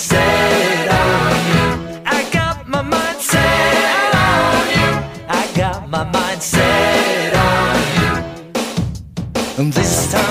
set on I got my mind set on I got my mind set on This time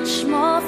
much more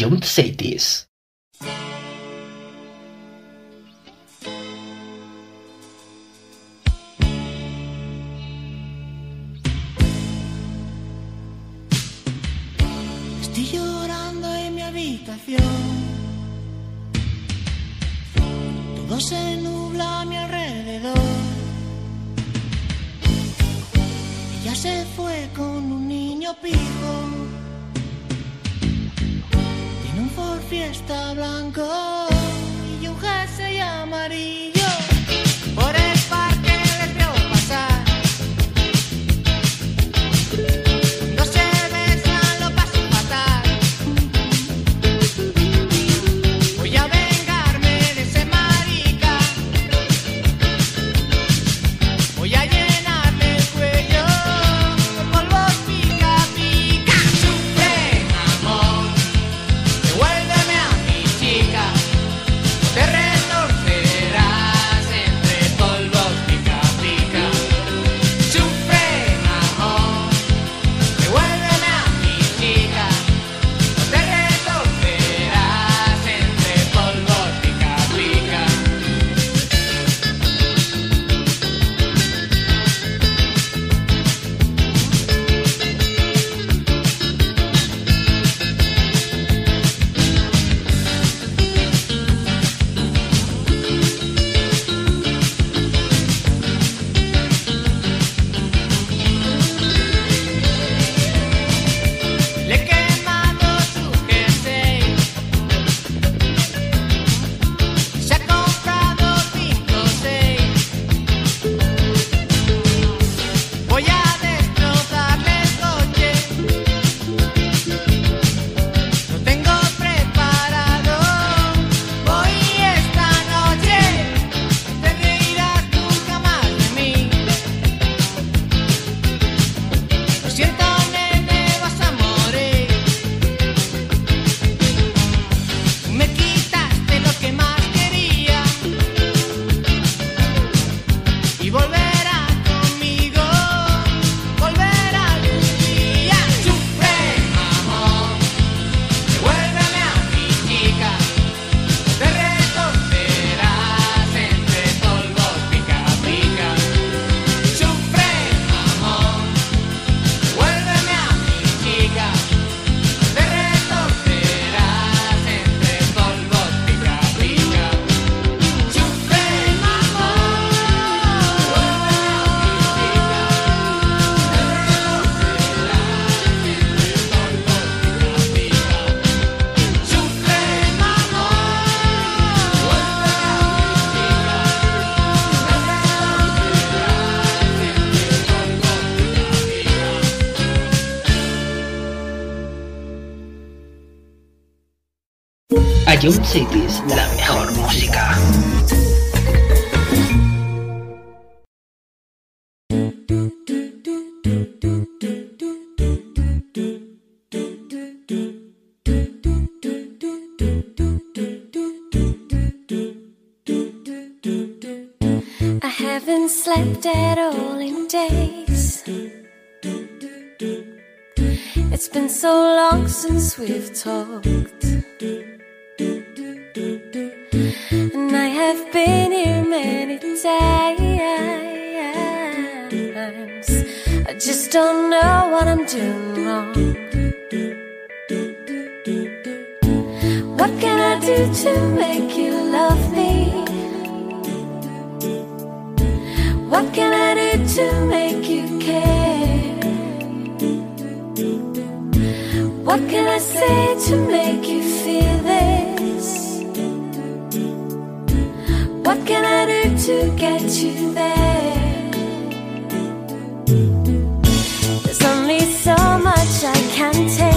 don't say this. I Cities, la mejor música. haven't slept at all in days. It's been so long since we've talked. I've been here many times. I just don't know what I'm doing wrong. What can I do to make you love me? What can I do to make you care? What can I say to make you feel it? What can I do to get you there? There's only so much I can take.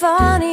Funny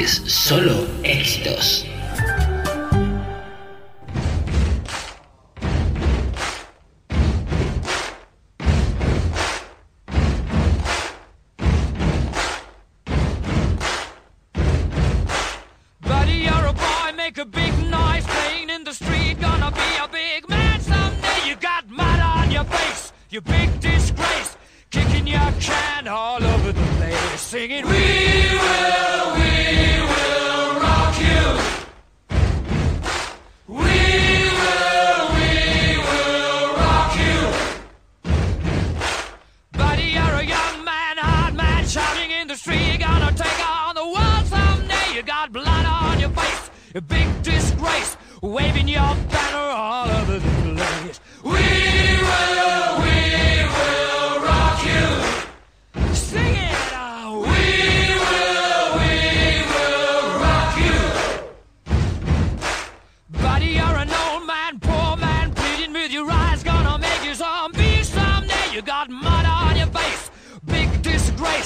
es solo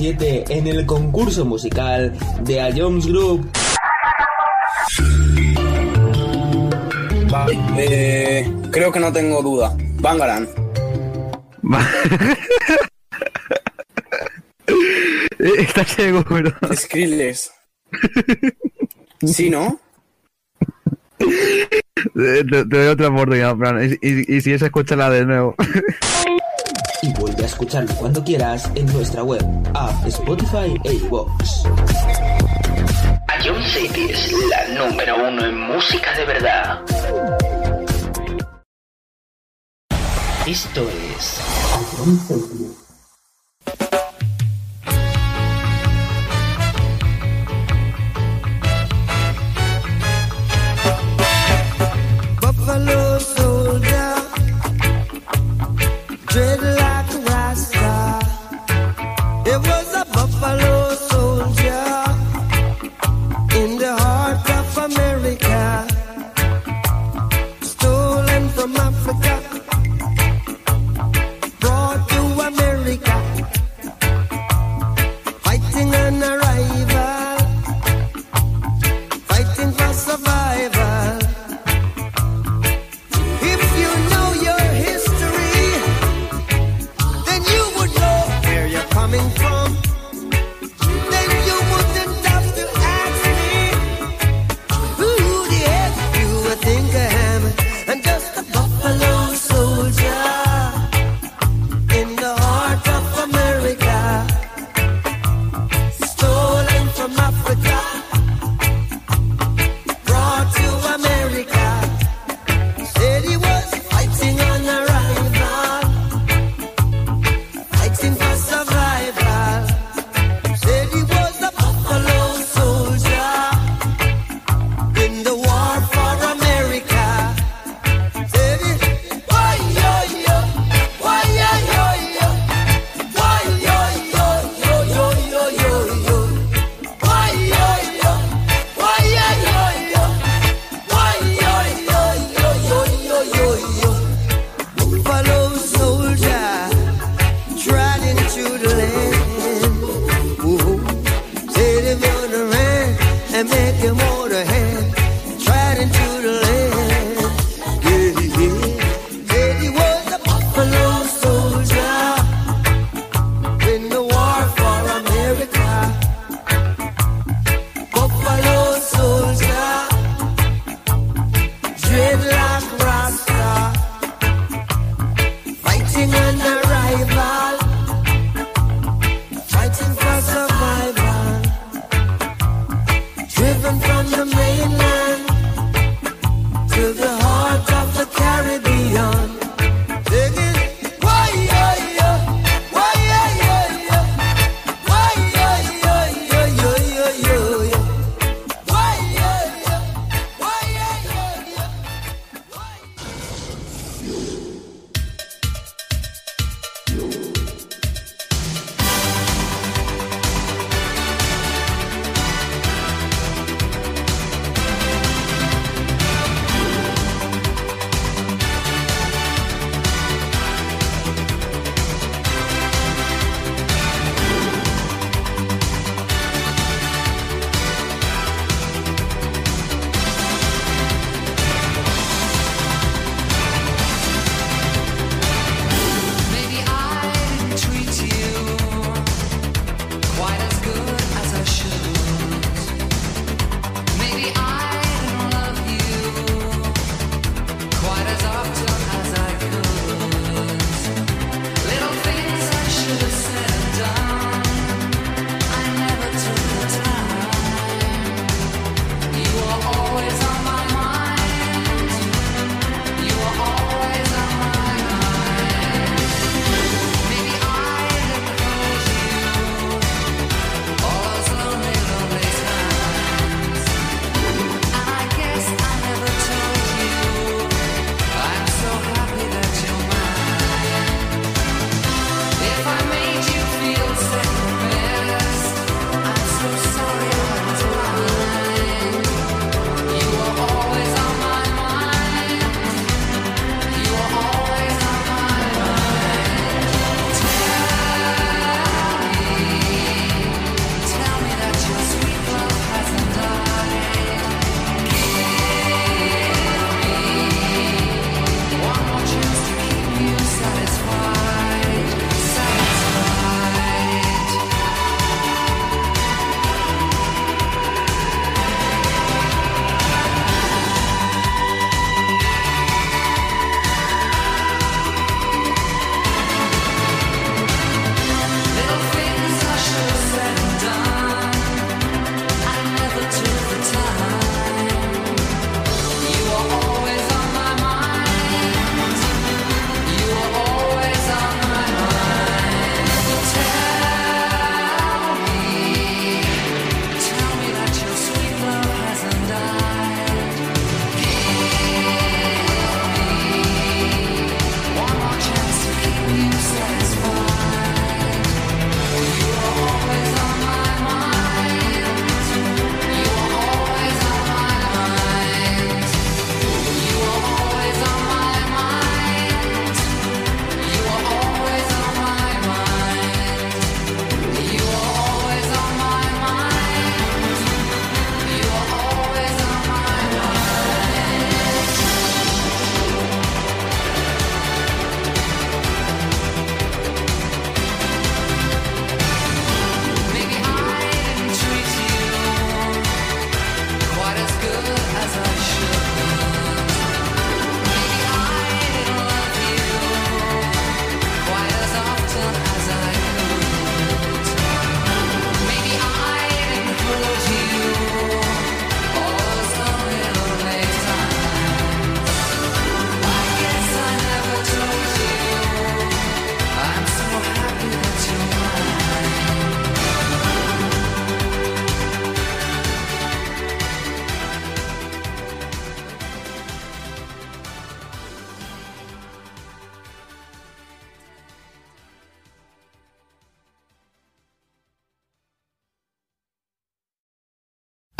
7 en el concurso musical de A Jones Group. Eh, creo que no tengo duda. Bangaran. Eh, está ciego, pero. Skrillex. ¿Sí, no? Eh, te, doy otra oportunidad, Fran. Y, y, y si es, escúchala de nuevo. y vuelve a escucharlo cuando quieras en nuestra web, app, Spotify e iVoox. Ion City es la número uno en música de verdad. Esto es Ion City. Buffalo soldier, dreadlock.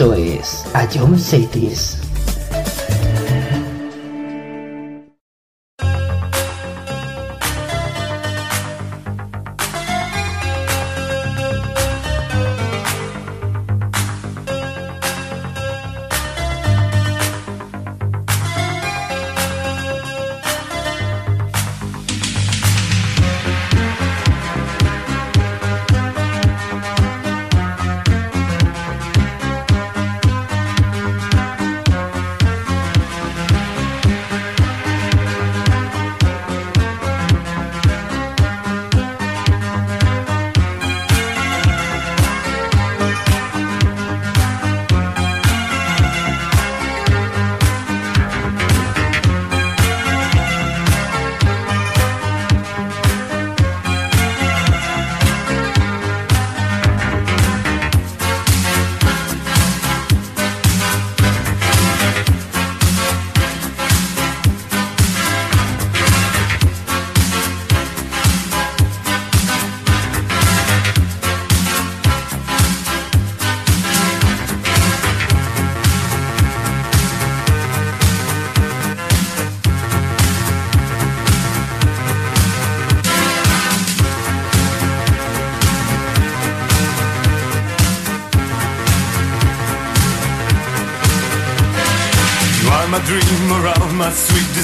Esto es A John Cities.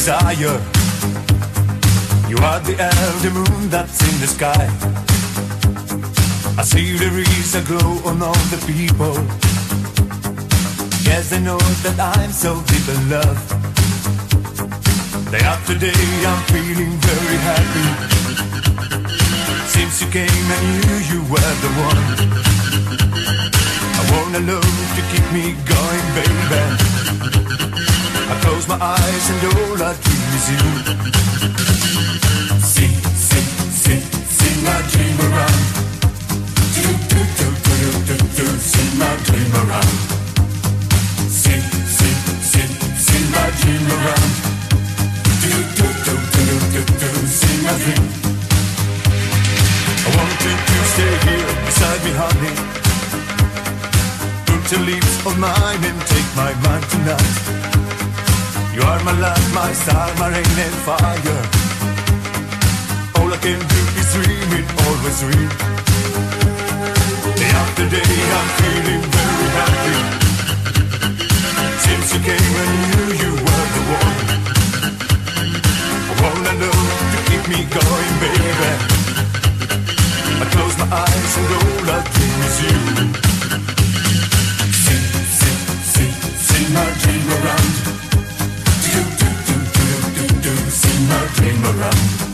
Desire. You are the elder moon that's in the sky. I see there is a glow on all the people. Yes, I know that I'm so deep in love. Day after day, I'm feeling very happy. Since you came, I knew you were the one. I wanna love to keep me going, baby. I close my eyes and all I dream is you. Sing, sing, sing, sing my dream around. Do, do, do, do, do, do, do, see my dream around. Sing, sing, sing, sing my dream around. Do, do, do, do, do, do, see my dream. I want you to stay here beside me, honey. Put your lips on mine and take my mind tonight. You are my light, my star, my rain and fire. All I can do is dream it, always dream. Day after day, I'm feeling very happy. Since you came, I knew you were the one. I wanna know to keep me going, baby. I close my eyes and all I dream is you. See, see, see, see my dream around. dreamer, dreamer,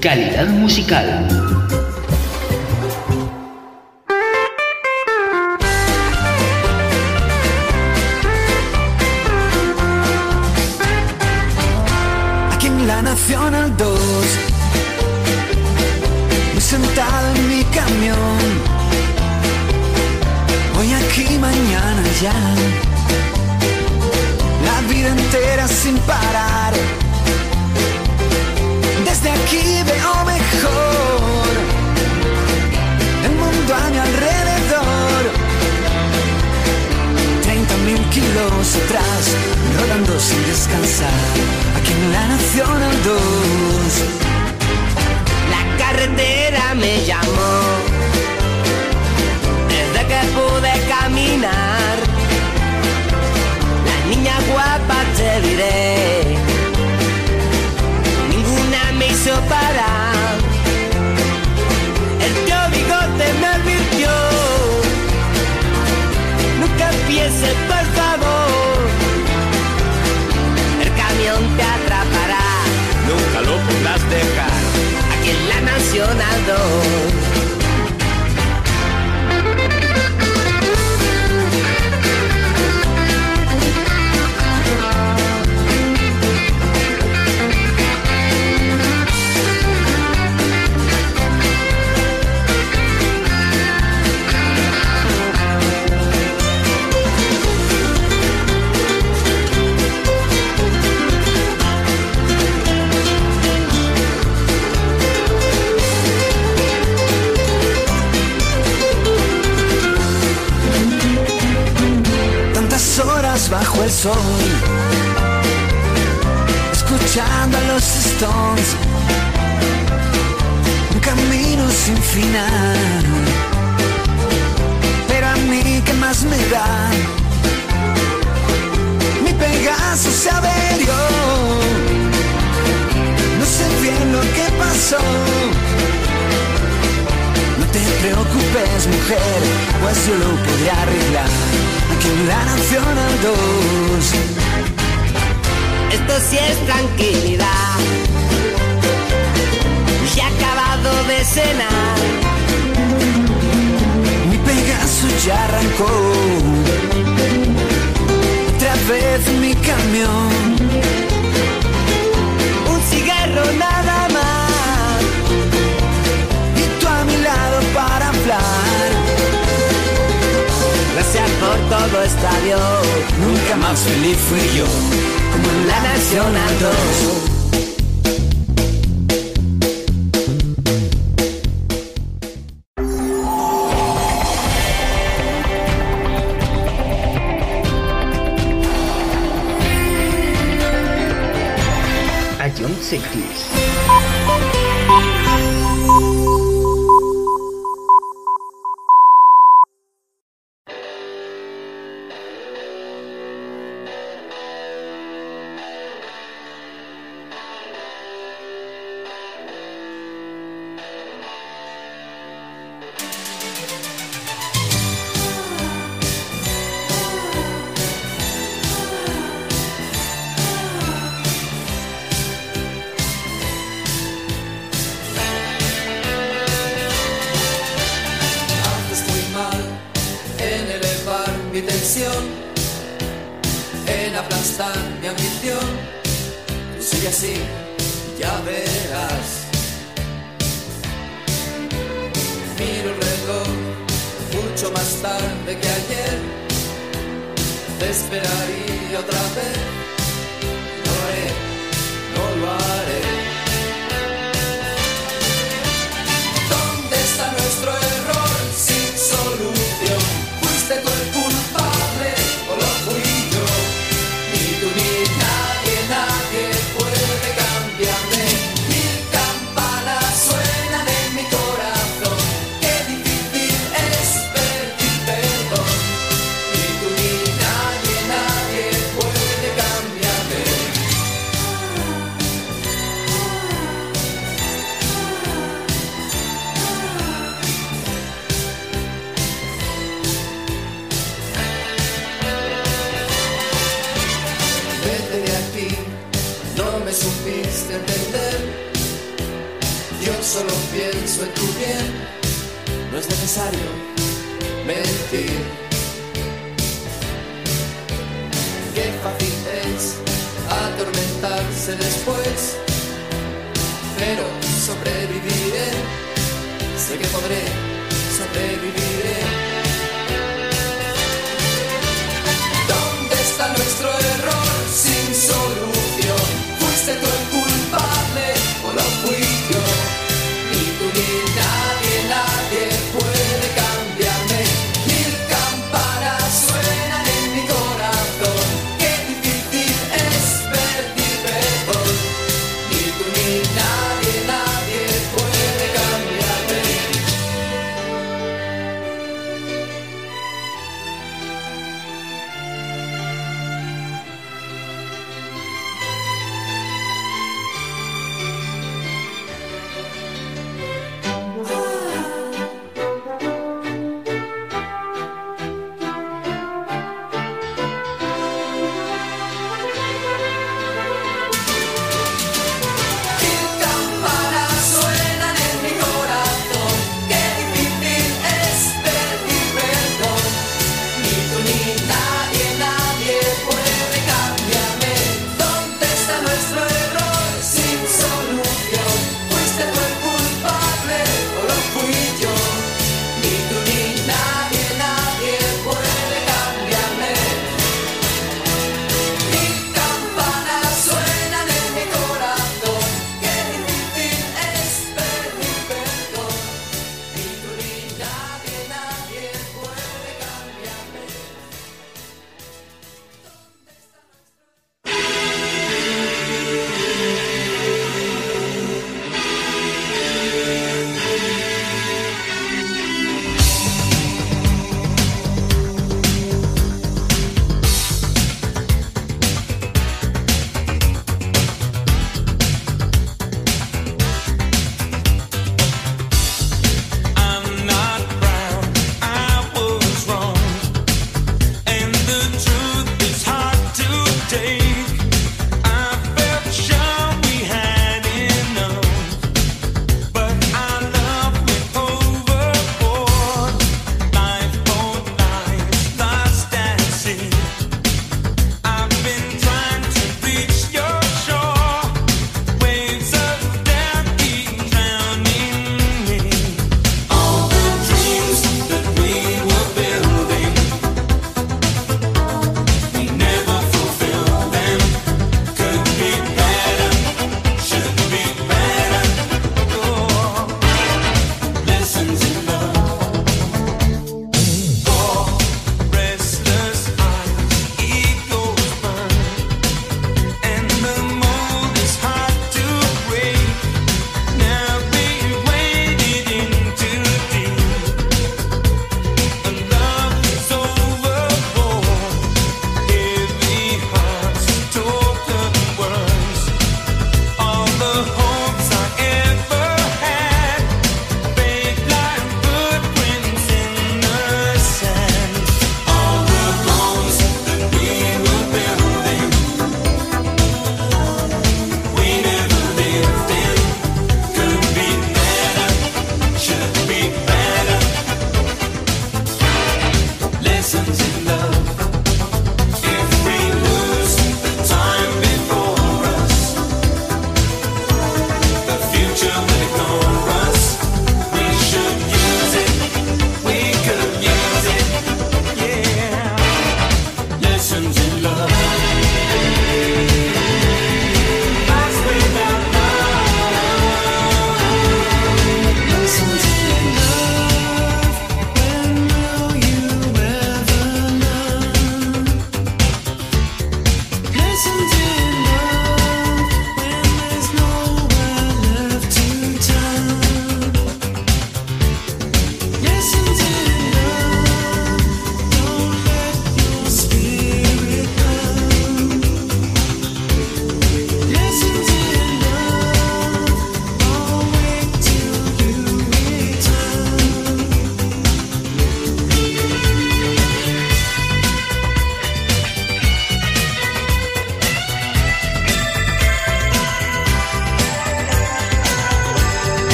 calidad musical.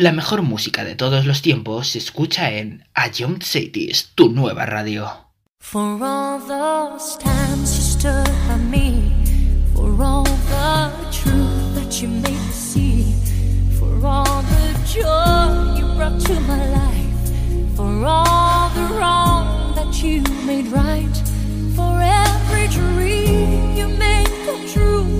La mejor música de todos los tiempos se escucha en A Young Cities, tu nueva radio. For all those times you stood by me, for all the truth that you made me see, for all the joy you brought to my life, for all the wrong that you made right, for every dream you made come true.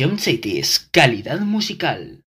Jump City es calidad musical.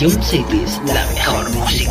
Young Cities, la mejor música.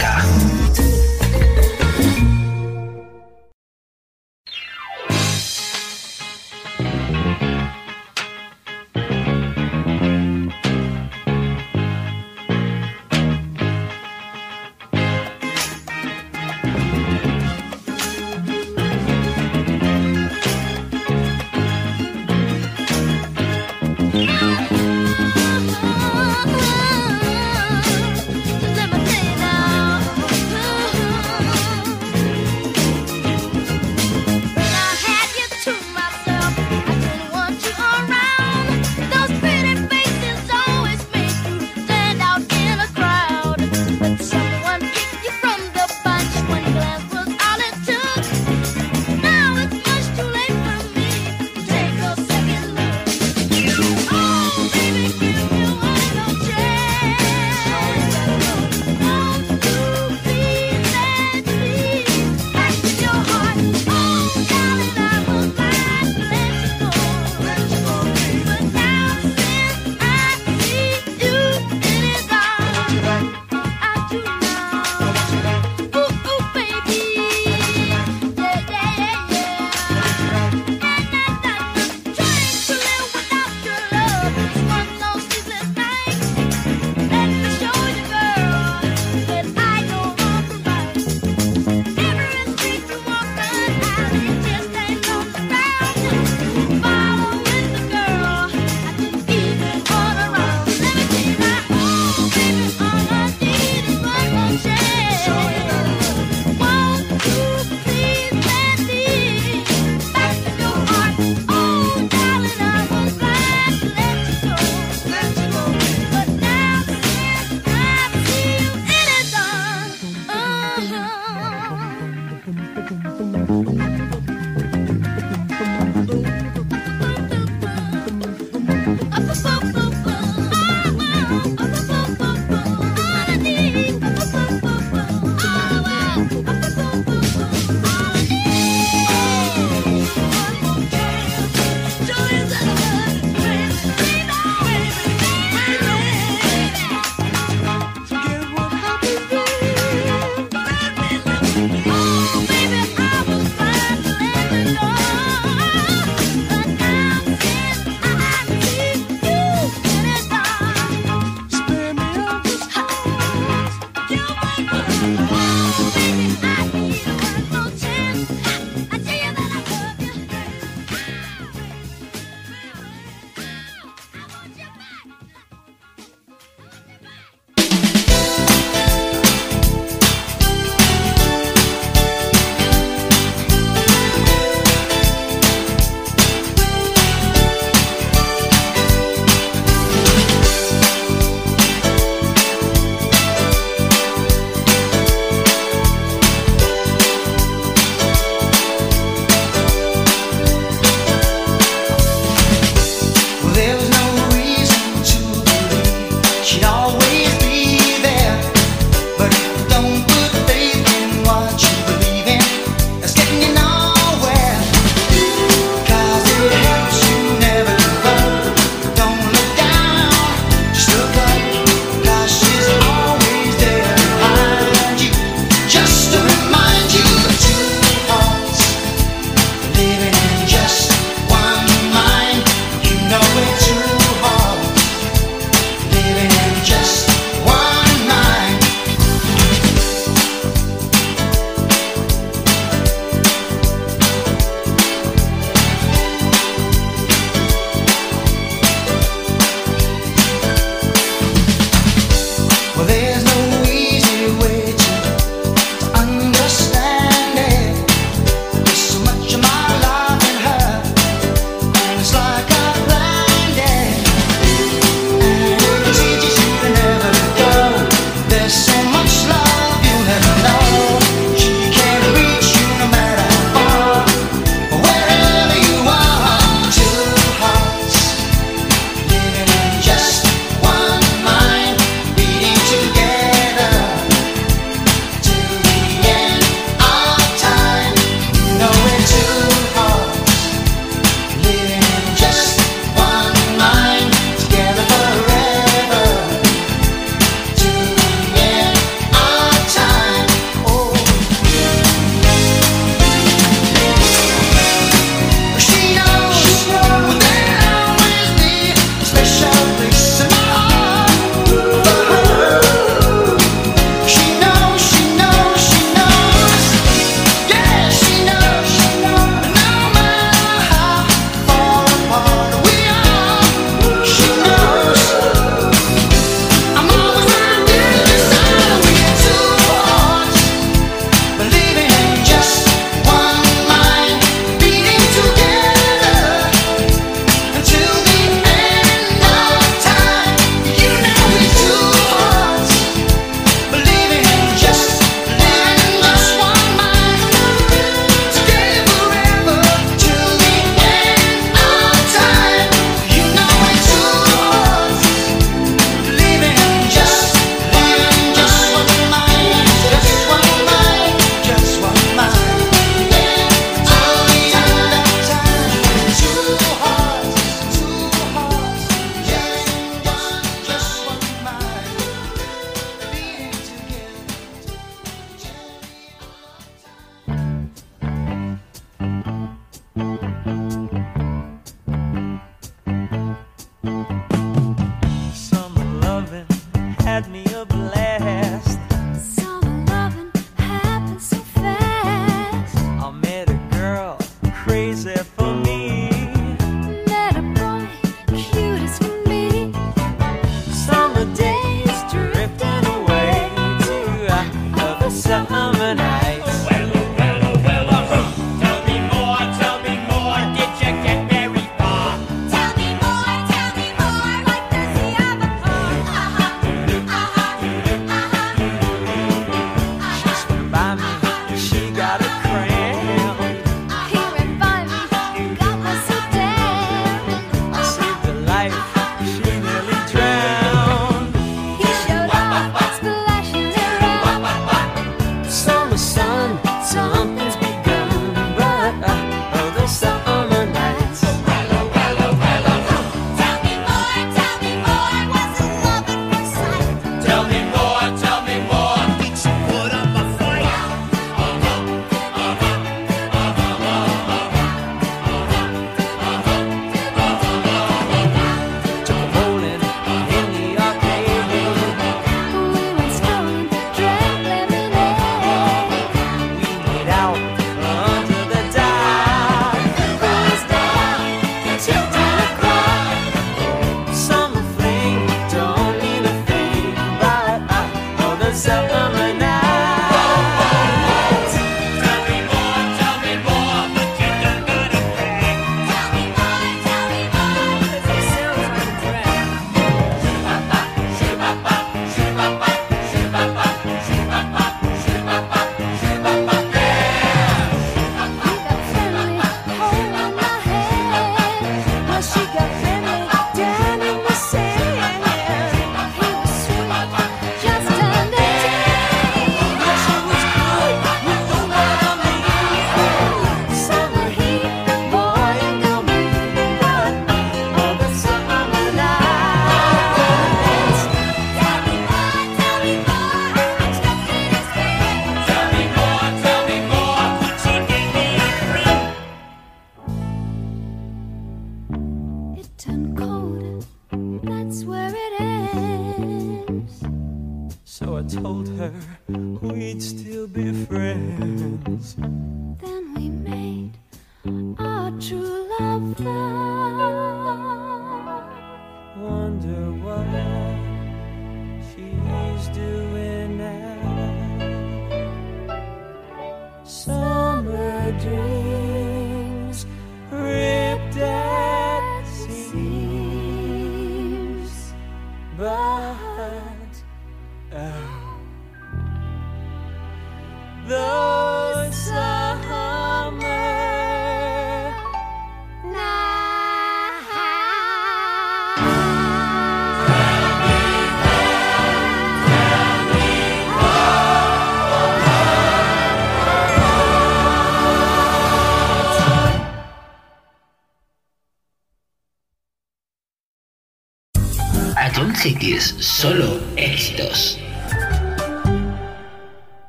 solo éxitos.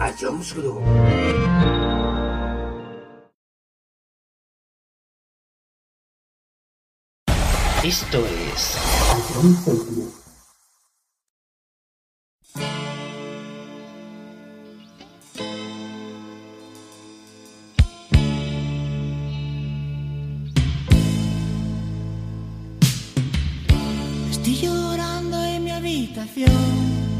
a Jones Esto es. Estoy llorando en mi habitación.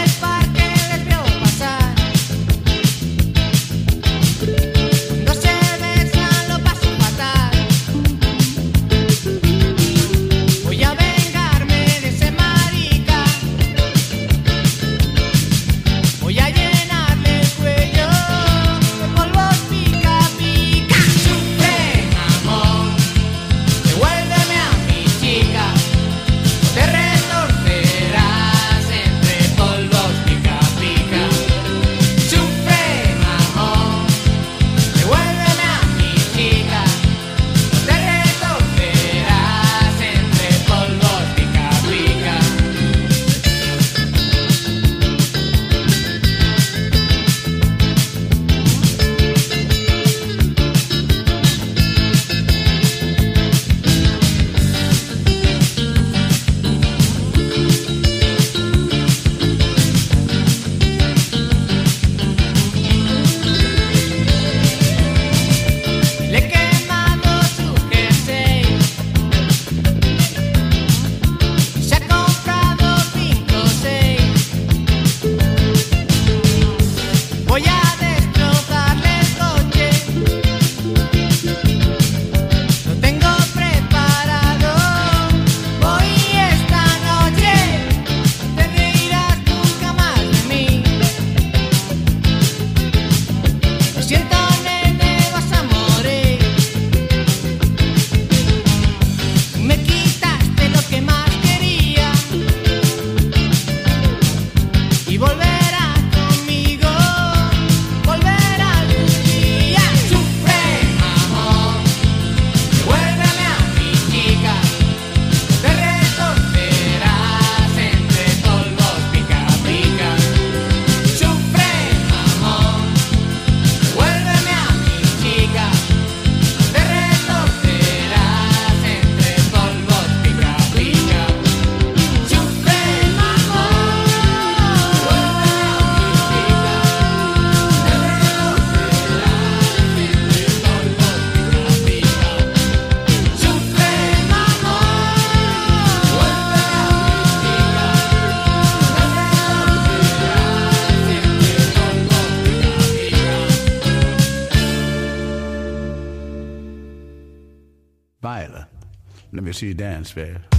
Finland, Sverige.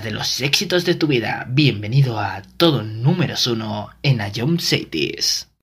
de los éxitos de tu vida. Bienvenido a todo número uno en Ayom Cities.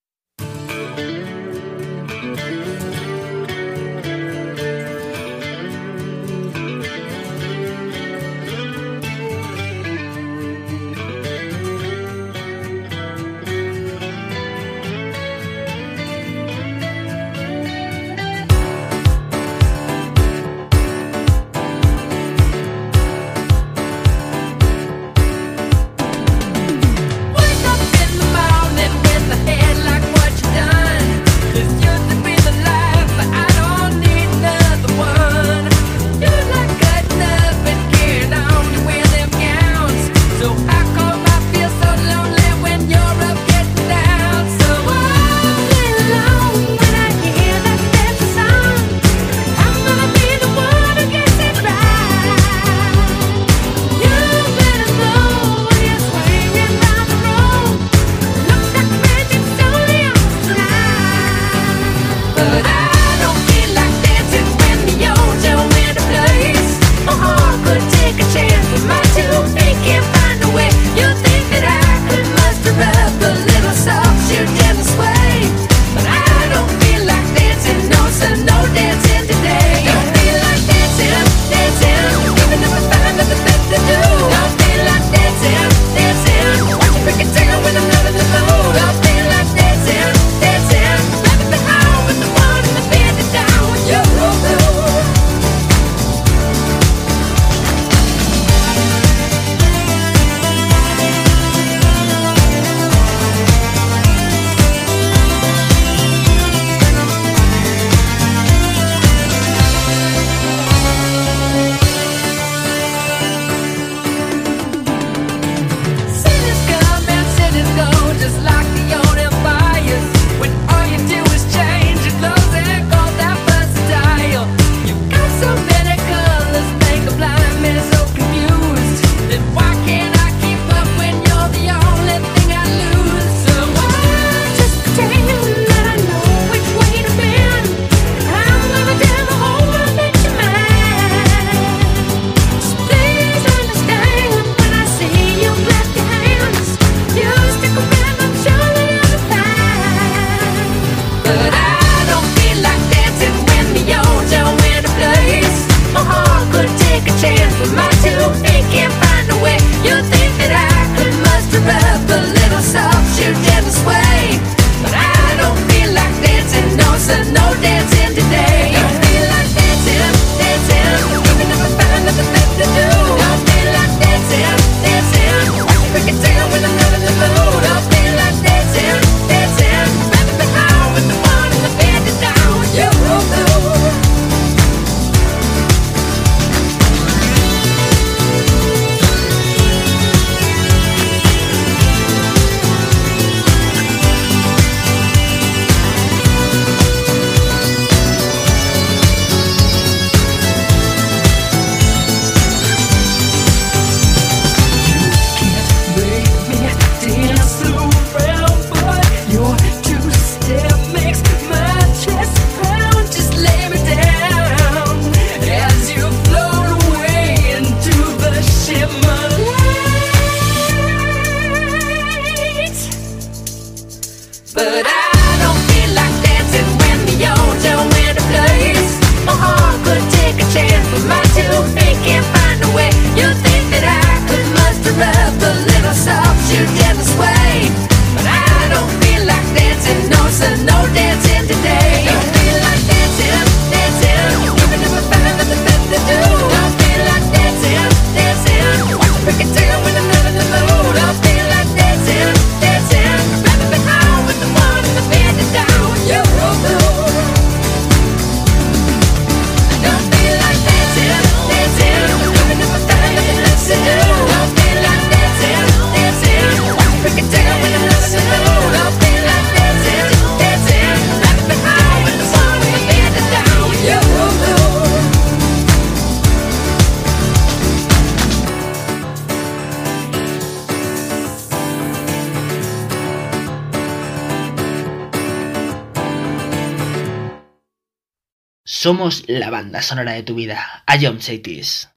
sonora de tu vida, a John Satis.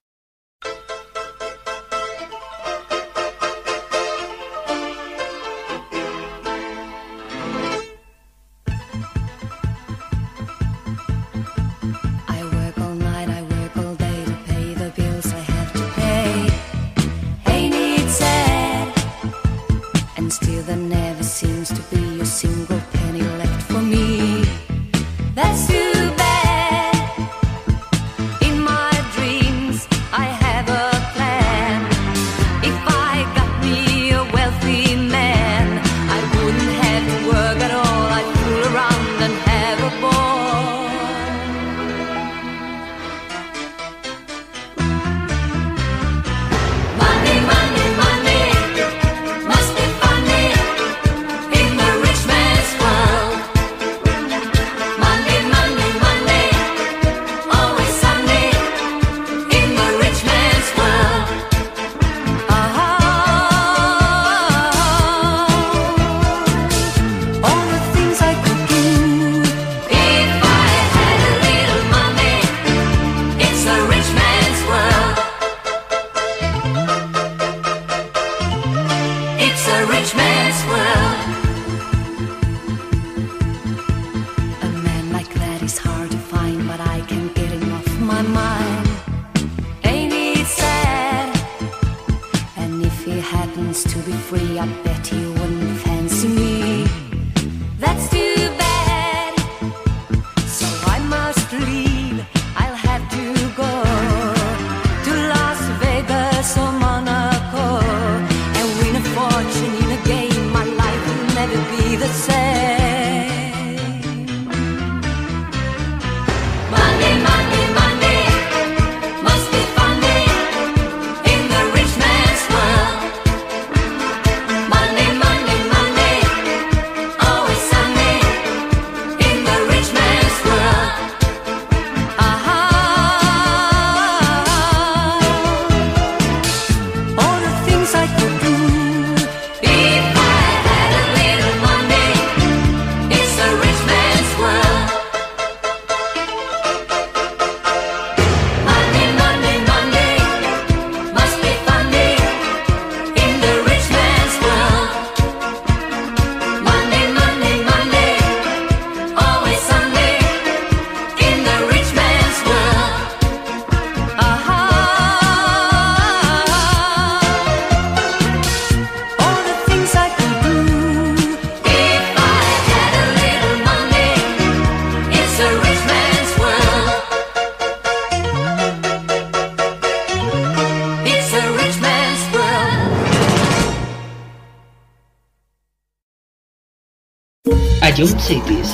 Eu não.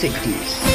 60s.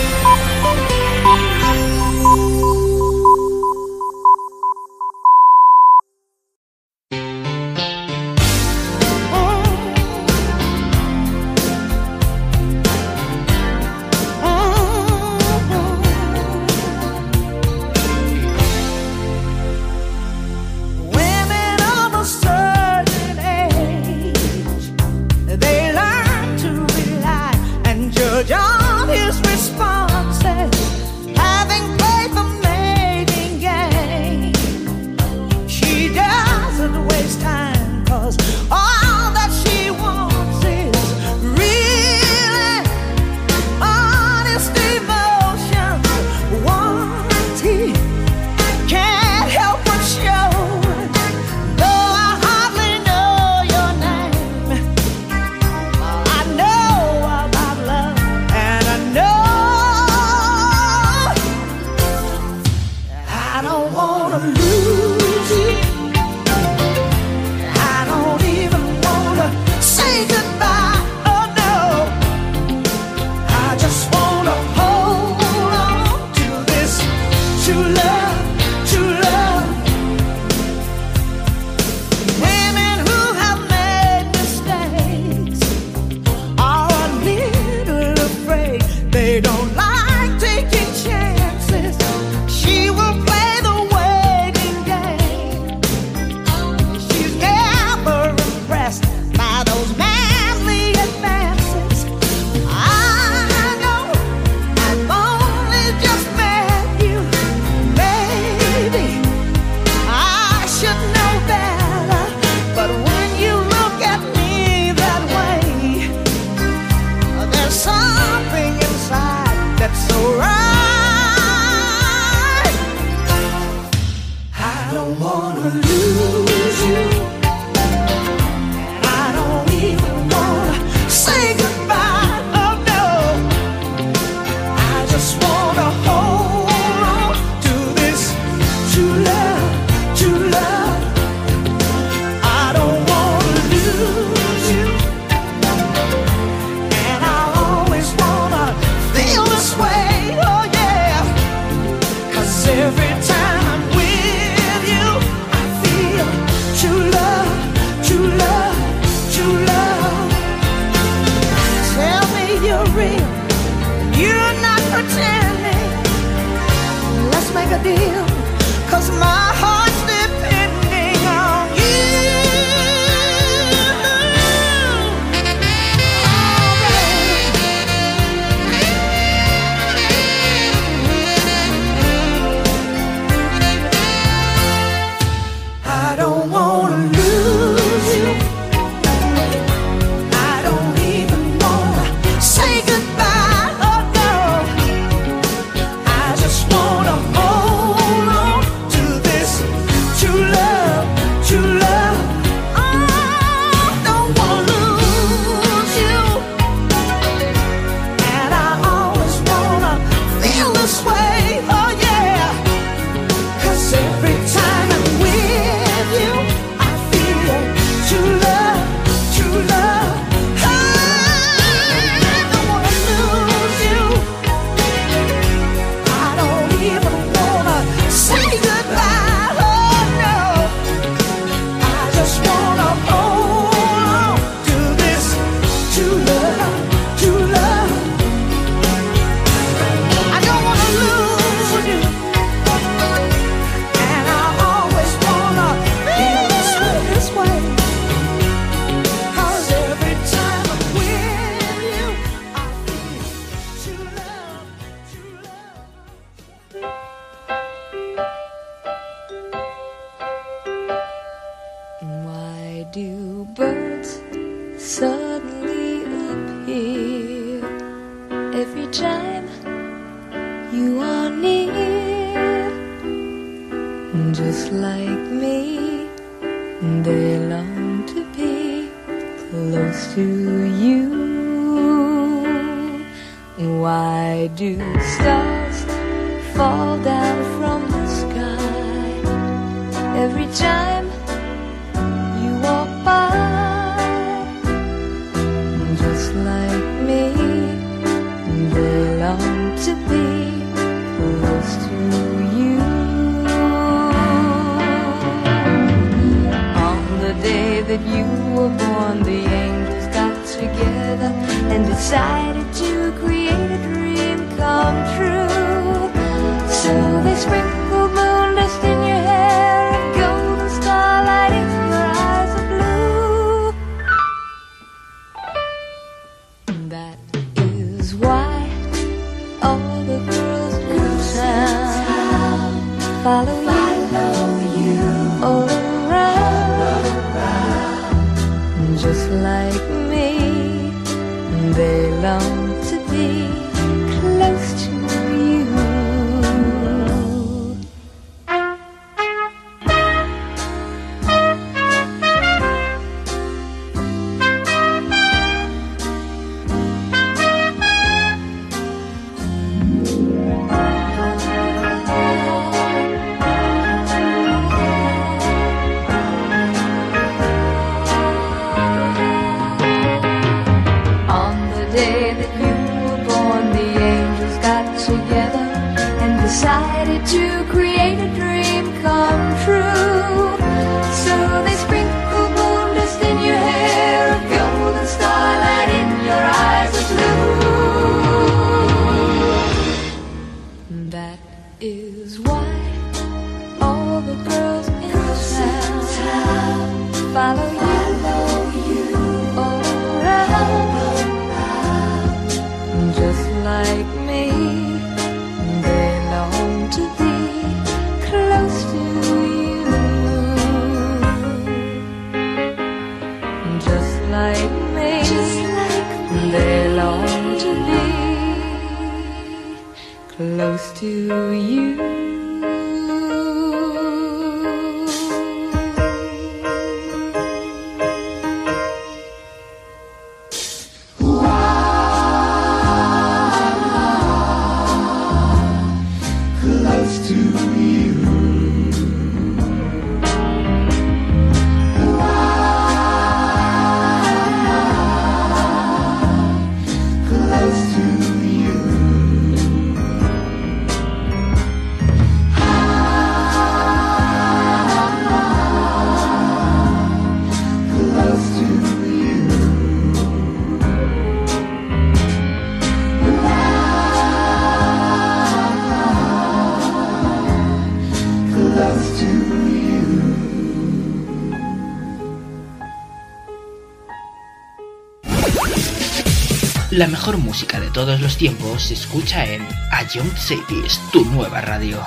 La mejor música de todos los tiempos se escucha en A Young Cities, tu nueva radio.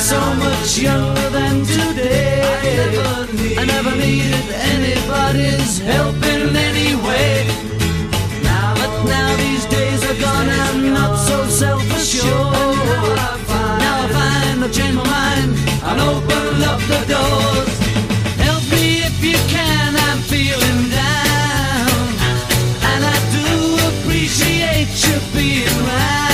So much younger than today, I never needed anybody's help in any way. and I'm not so self-assured. Now I find I've changed my mind and open up the doors. Help me if you can, I'm feeling down. And I do appreciate you being right.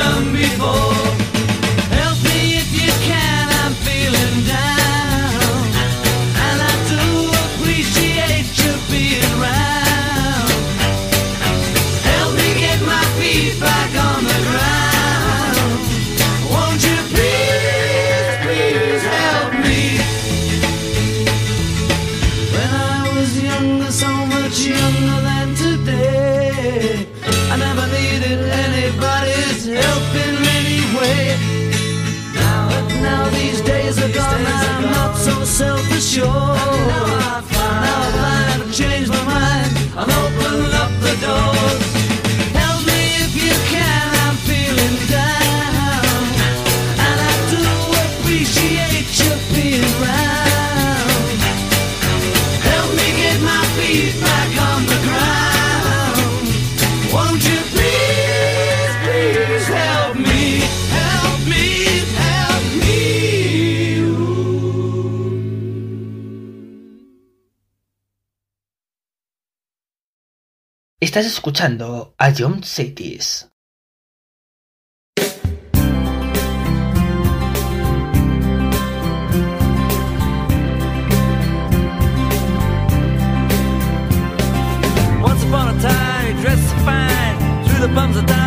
done before. Estás escuchando a John Cities. Once upon a time, dressed fine, threw the bums a dime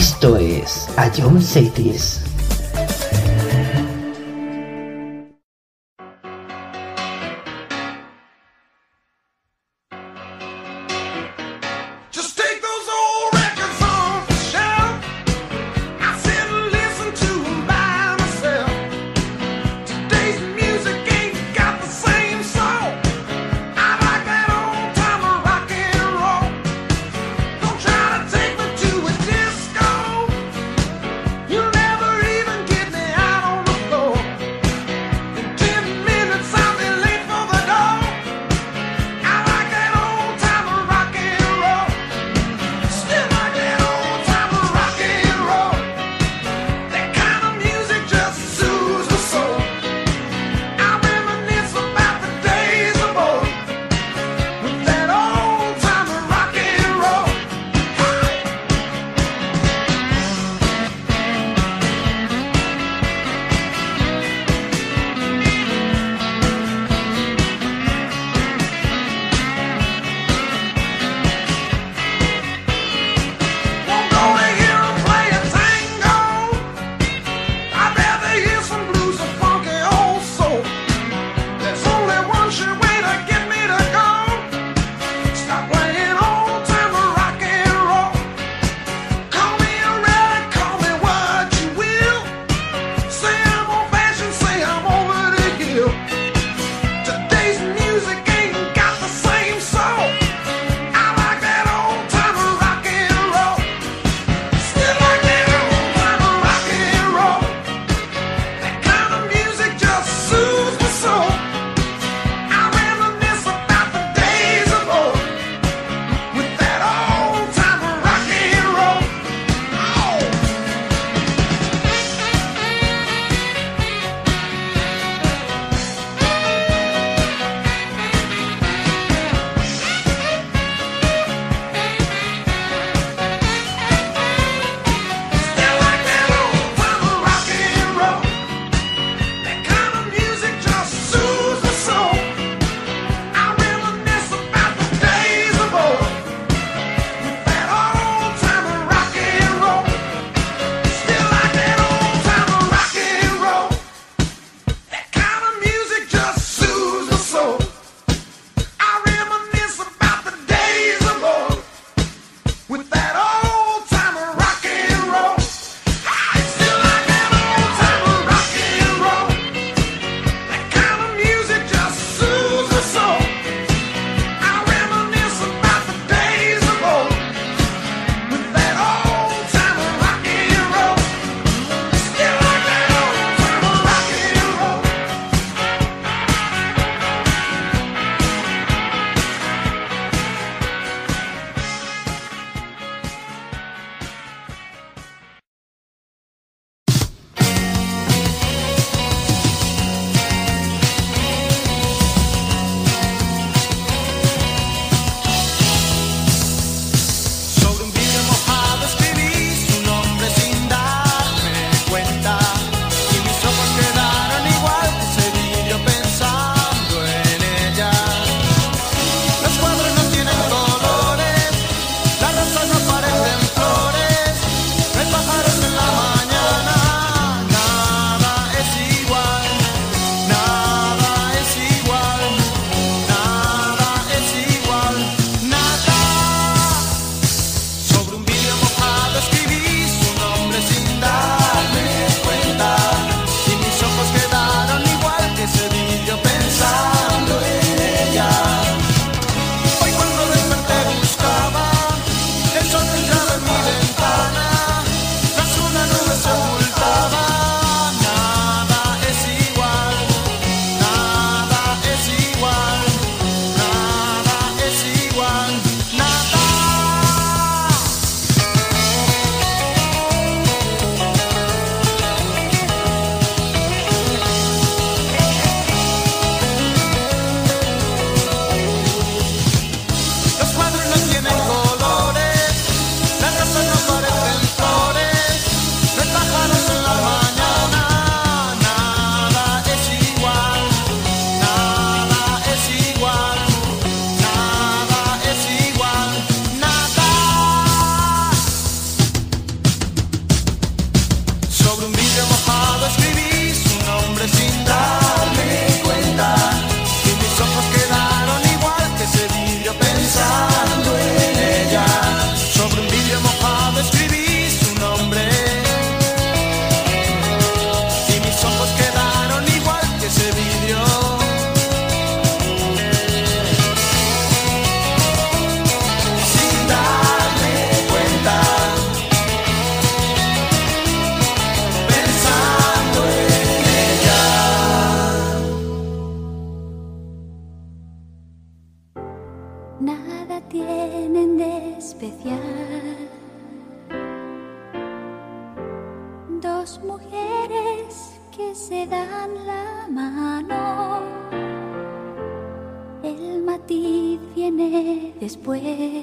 Esto es John Cities.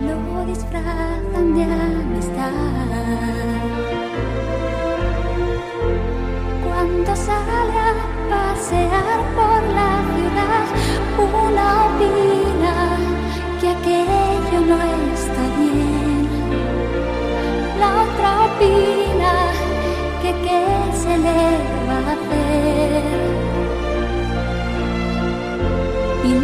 Lo disfrazan de amistad. Cuando sale a pasear por la ciudad, una opina que aquello no está bien. La otra opina que qué se le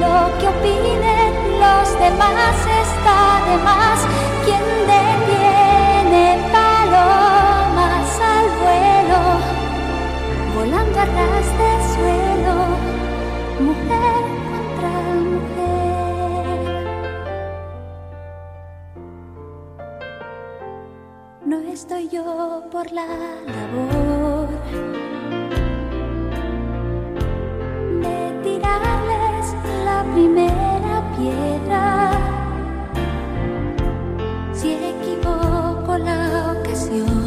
lo que opinen los demás está de más. Quien detiene palomas al vuelo, volando a ras de suelo, mujer contra mujer. No estoy yo por la labor primera piedra. Si equivoco la ocasión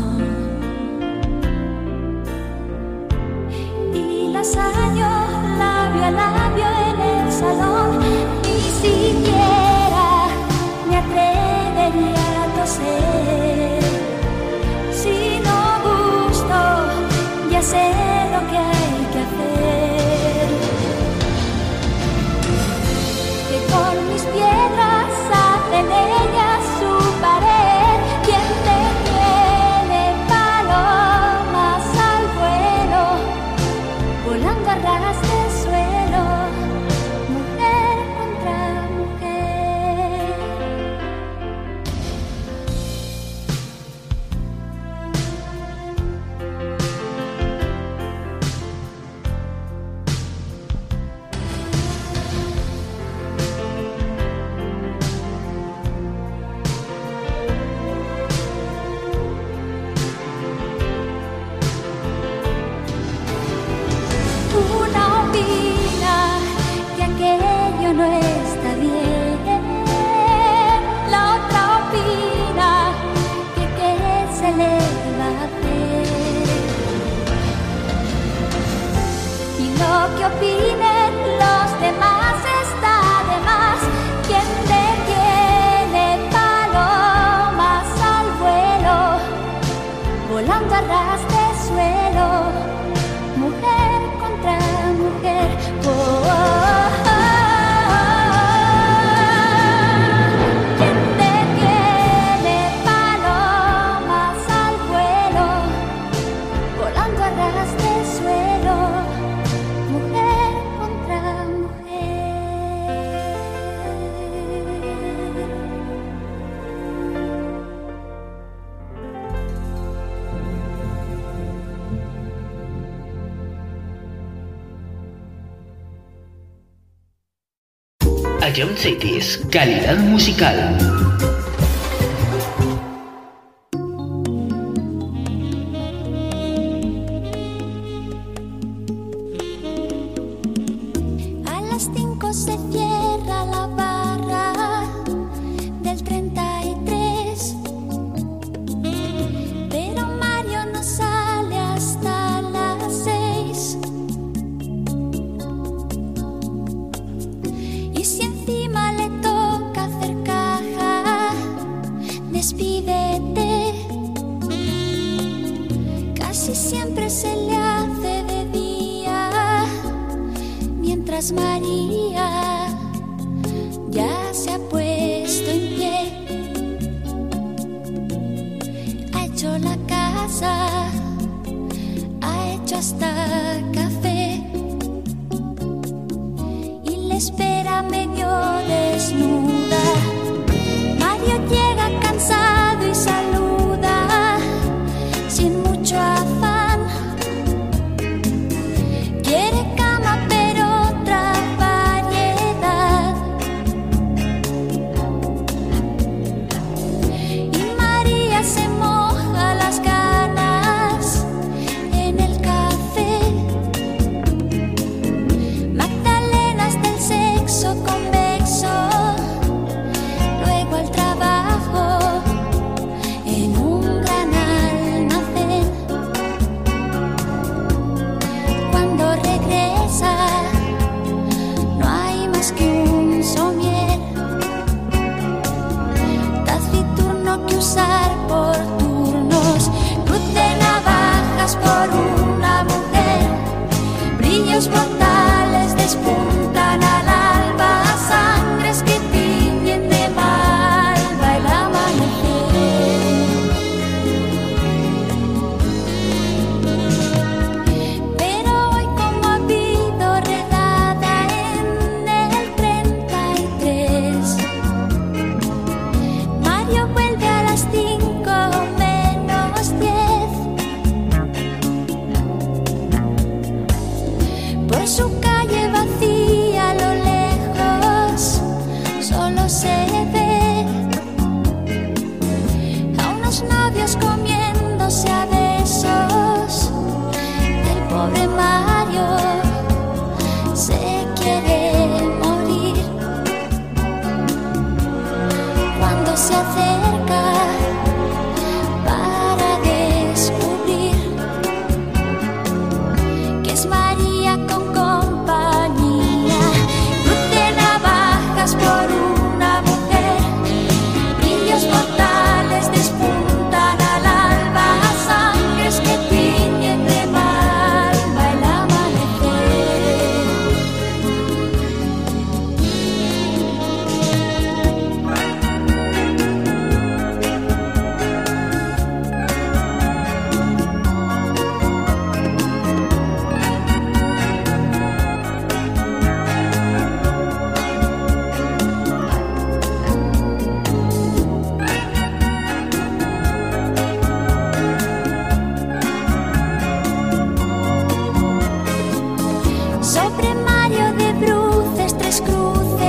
Ion Cities, calidad musical. Sobre Mario de bruces, tres cruces.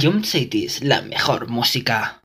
Ion City es la mejor música.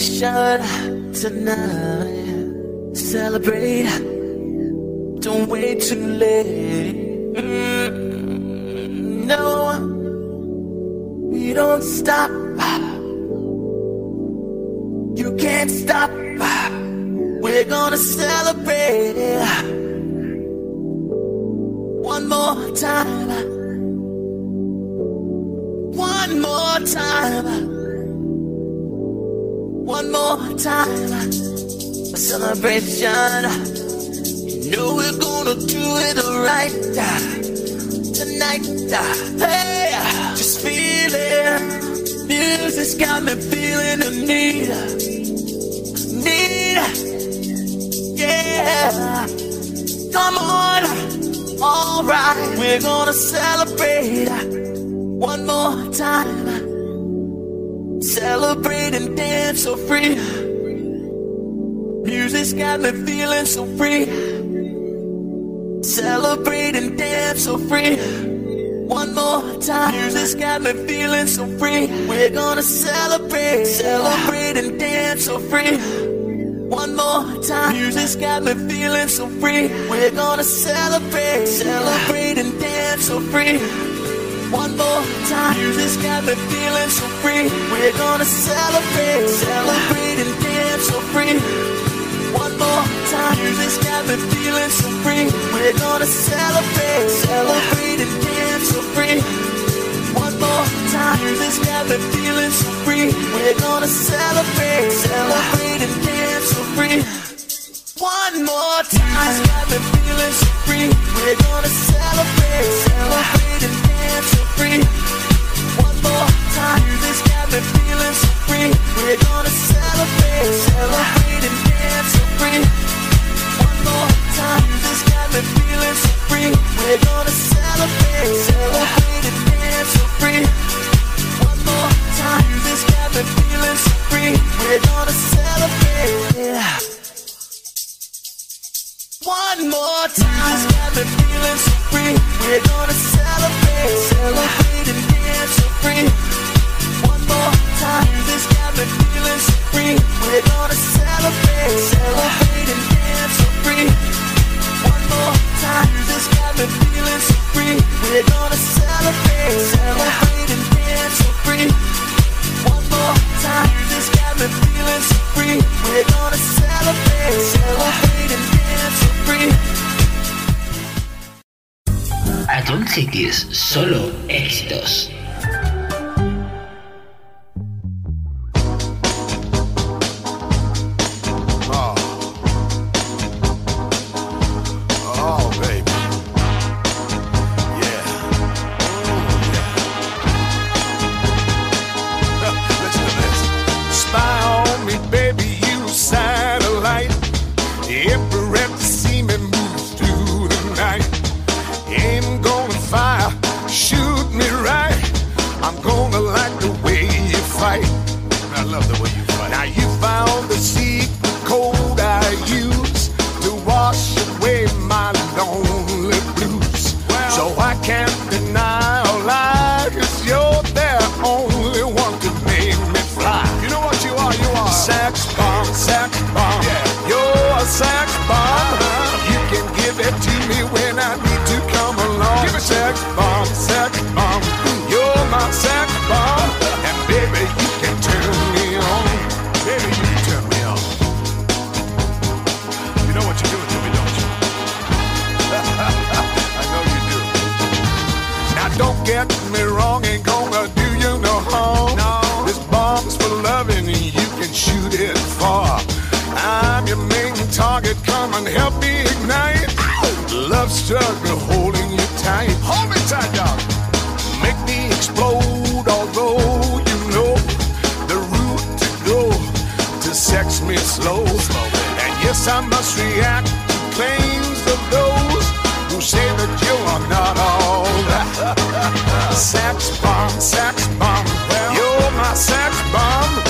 show get me wrong, ain't gonna do you no harm. No. This bomb's for loving, and you can shoot it far. I'm your main target, come and help me ignite. Love struggle holding you tight. Hold me tight, dog. Make me explode, although you know the route to go to sex me slow. And yes, I must react to claims of those who say that you are sex bomb, sex bomb. Well, you're my sex bomb.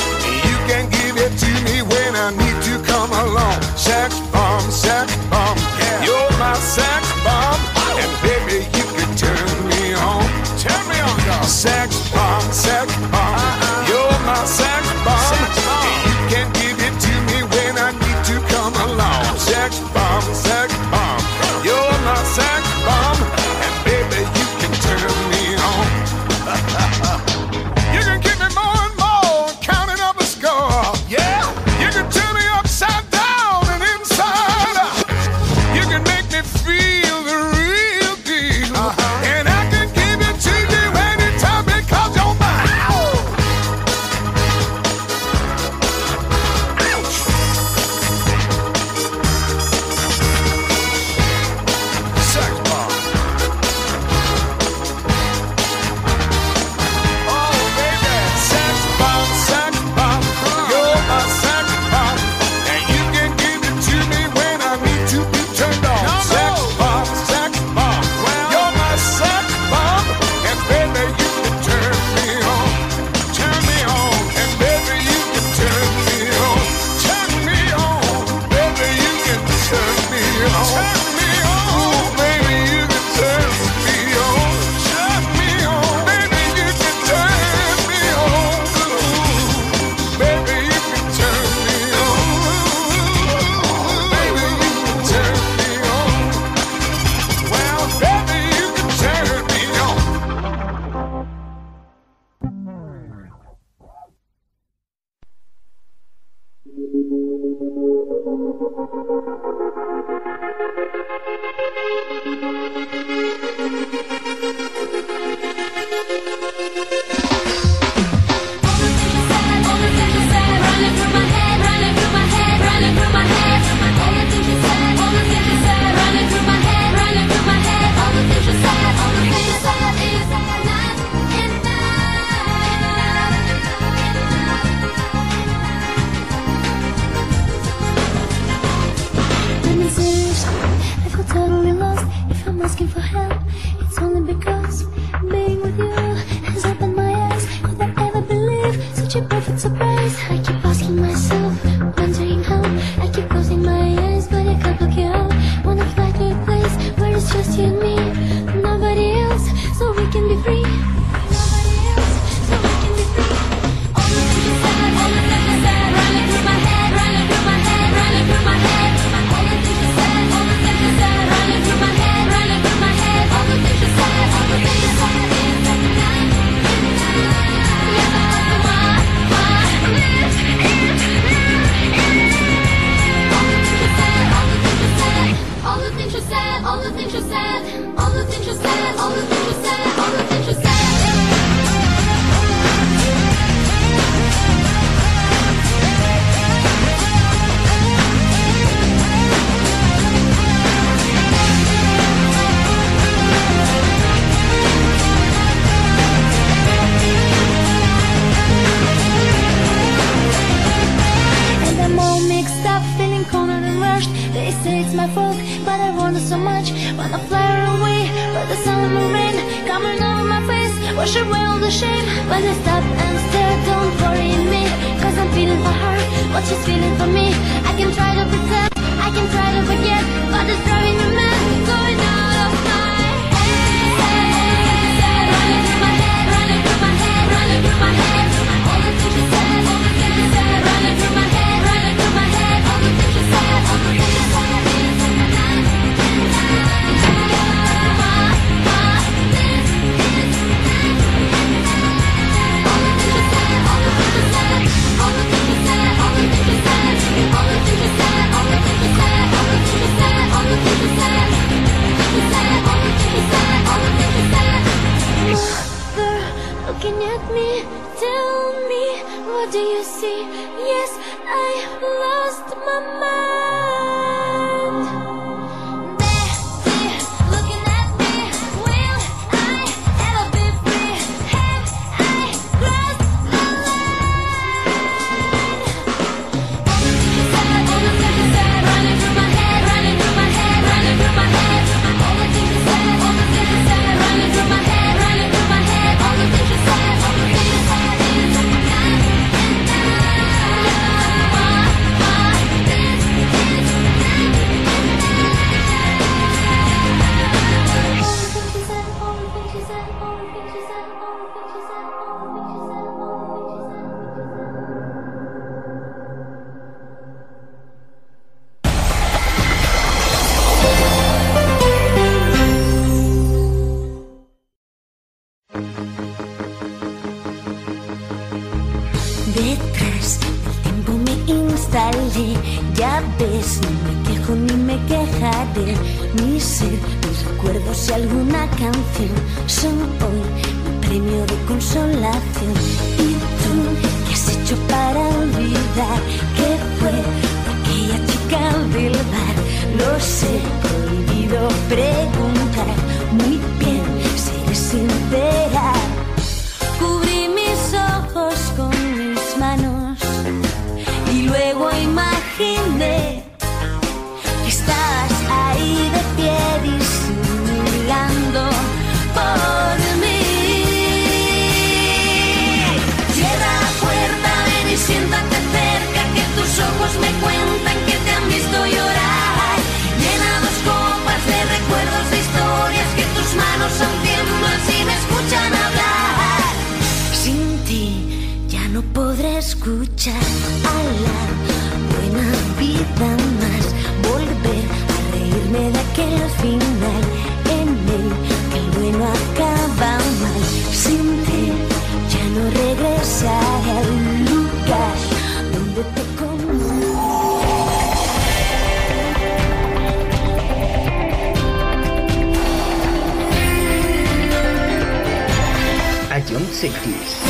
60s.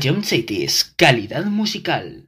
Ion Cities, calidad musical.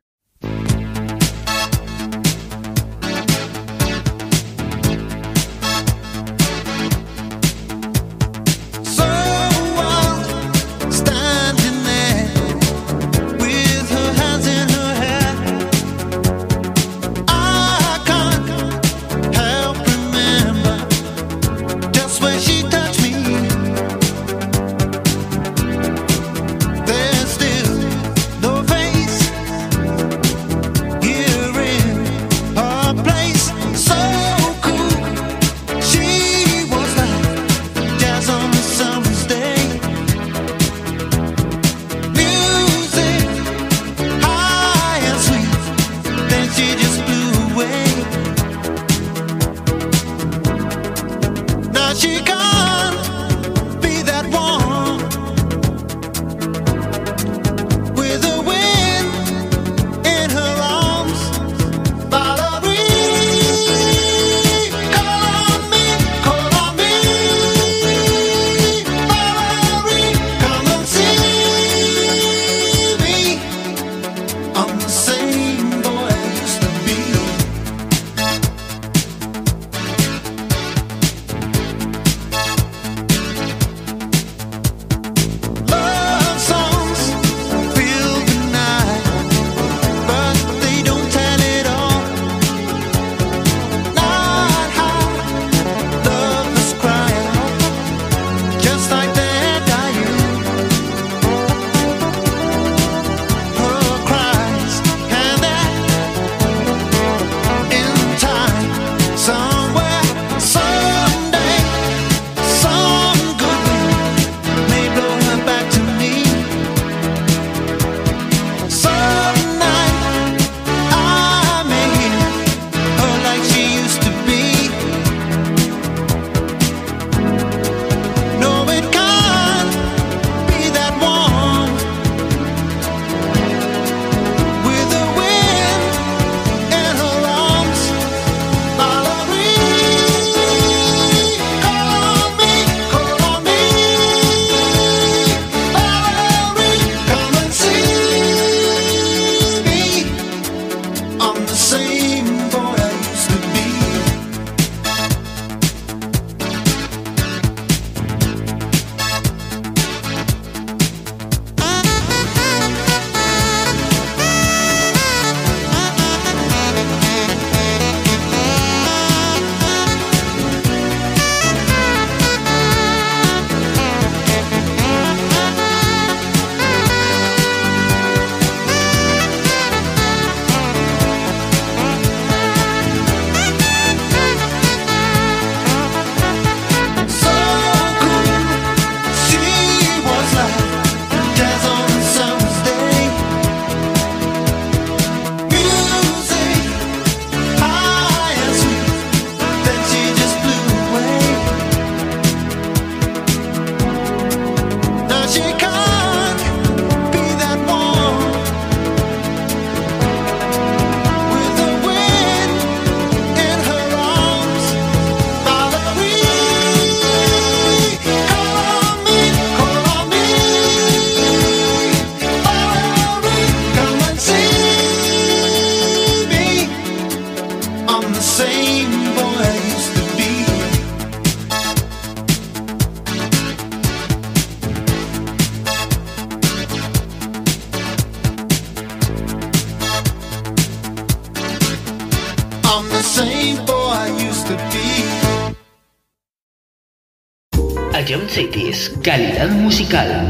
Musical.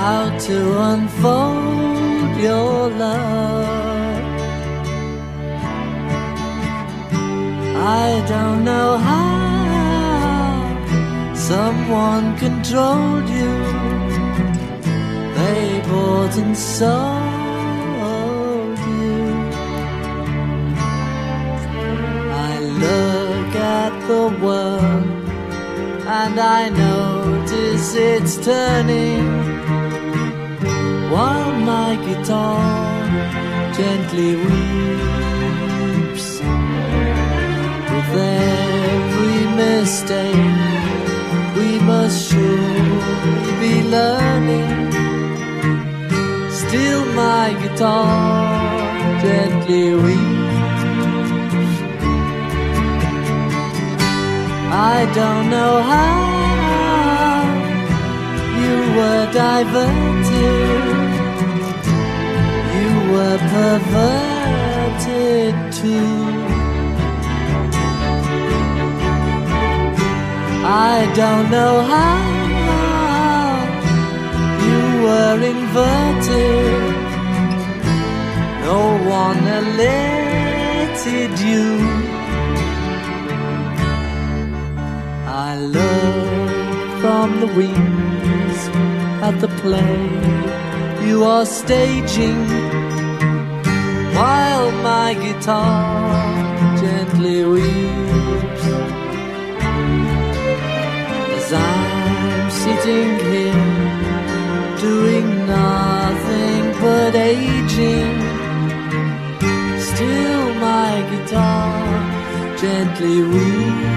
how to unfold your love. I don't know how someone controlled you. They bought and sold you. I look at the world and I notice it's turning while my guitar gently weeps with every mistake we must surely be learning. Still my guitar gently weeps. I don't know how you were diverted. You were perverted too. I don't know how you were inverted. No one alerted you. I love from the wind at the play. You are staging while my guitar gently weeps. As I'm sitting here doing nothing but aging still my guitar gently weeps.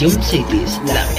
Ion Cities, la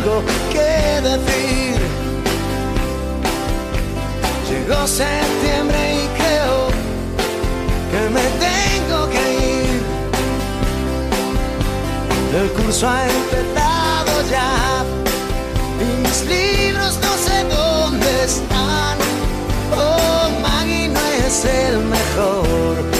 algo que decir. Llegó septiembre y creo que me tengo que ir. El curso ha empezado ya y mis libros no sé dónde están. Oh, Maggie no es el mejor.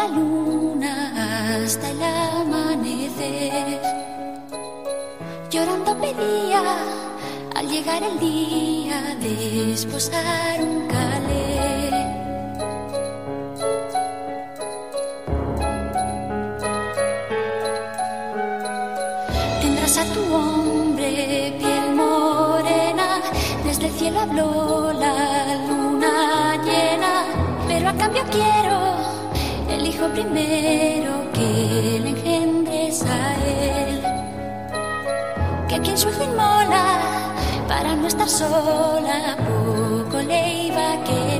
La luna hasta el amanecer. Llorando pedía al llegar el día de esposar un calé. Tendrás a tu hombre piel morena, desde el cielo habló la luna llena, pero a cambio quiero primero que le engendres a él. Que quien su hijo inmola para no estar sola, poco le iba a querer.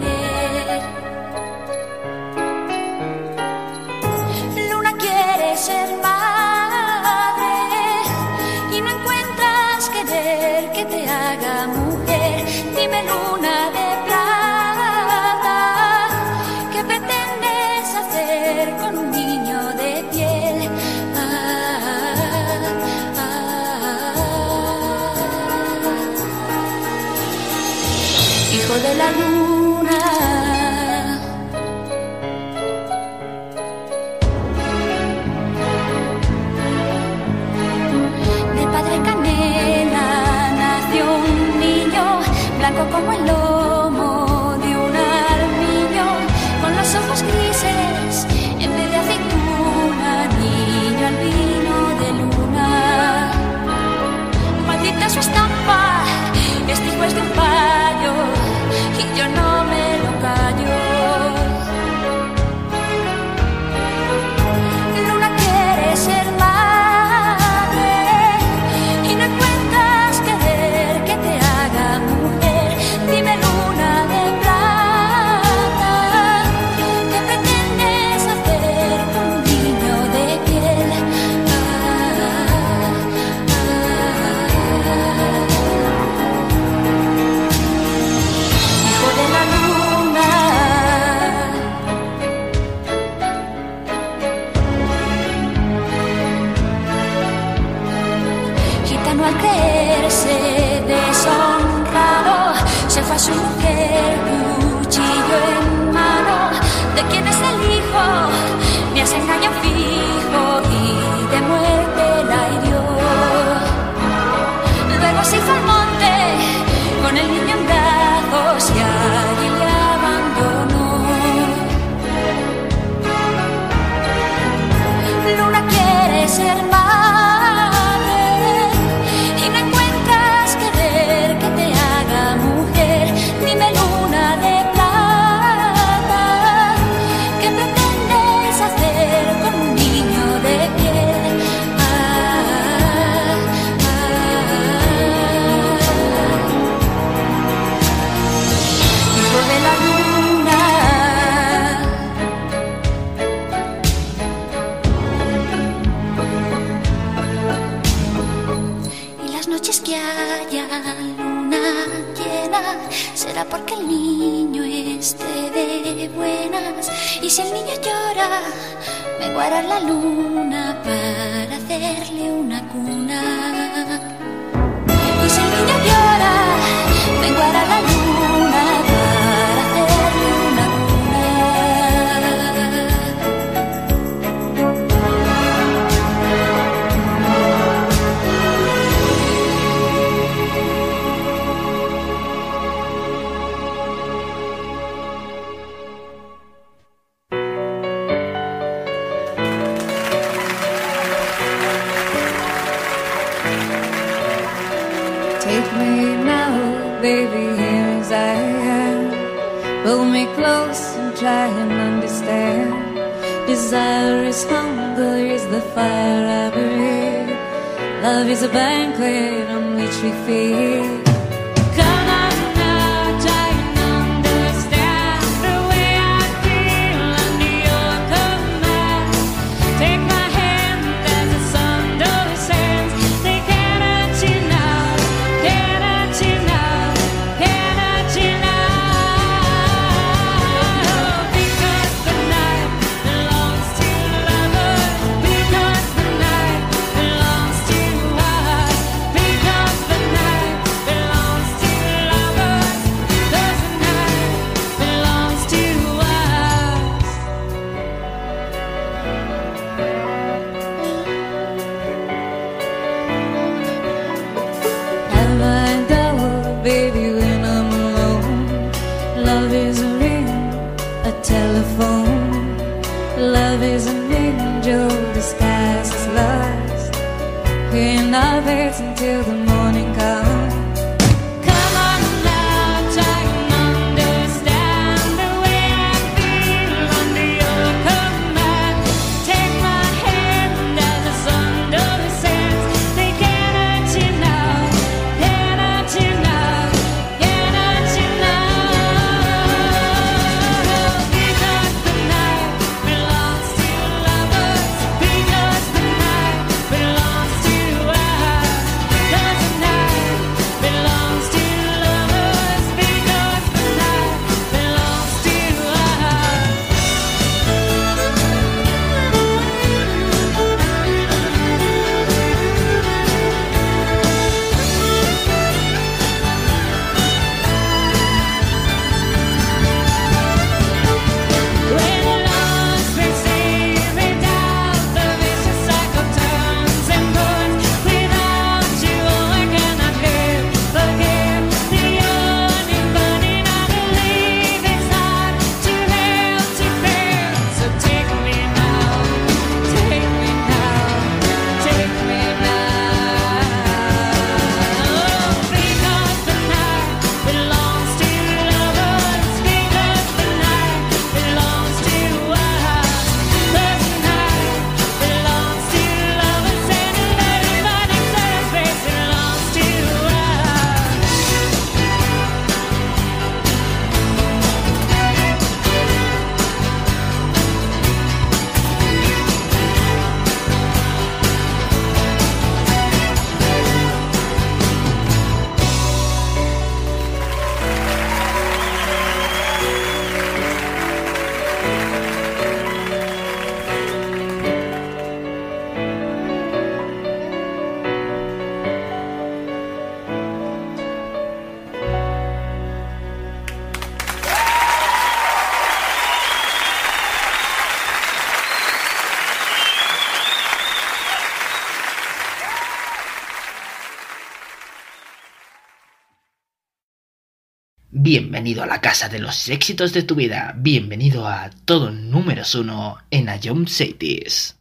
Bienvenido a la casa de los éxitos de tu vida. Bienvenido a todo número uno en Ayom Cities.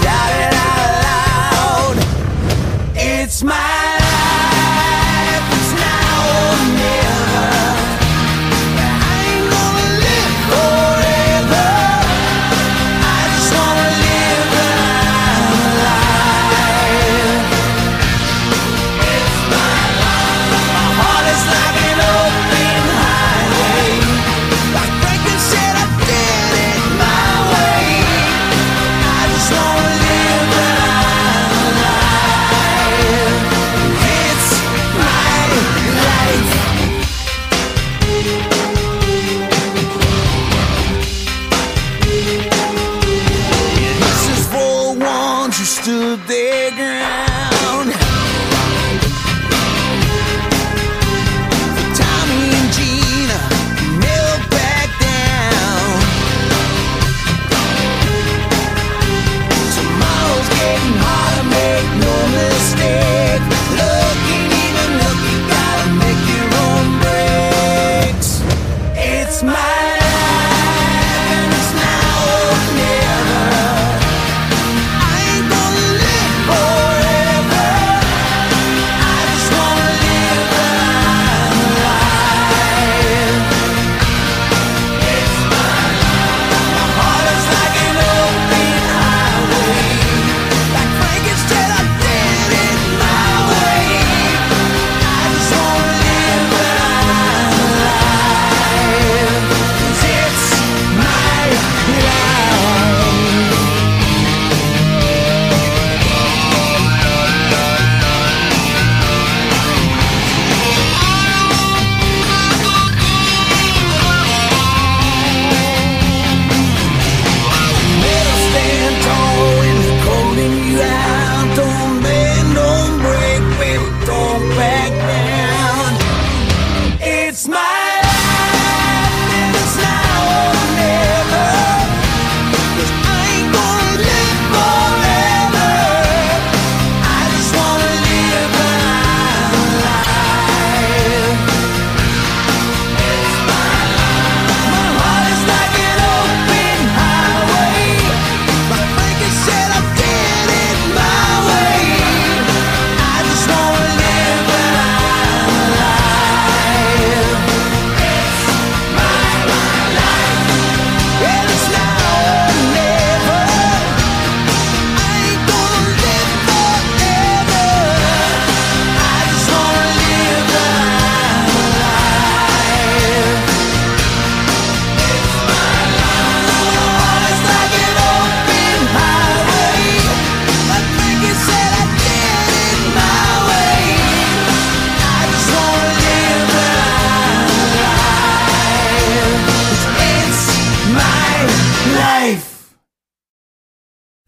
shadow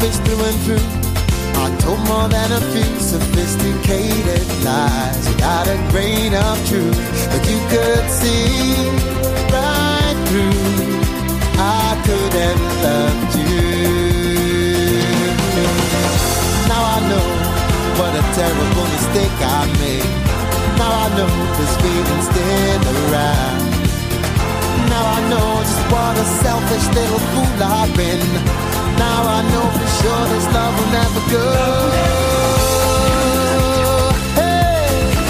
Through and through. I told more than a few sophisticated lies without a grain of truth. But you could see right through. I could have loved you. Now I know what a terrible mistake I made. Now I know this feeling's still around. Now I know just what a selfish little fool I've been. Now I know for sure this love will never go. Hey,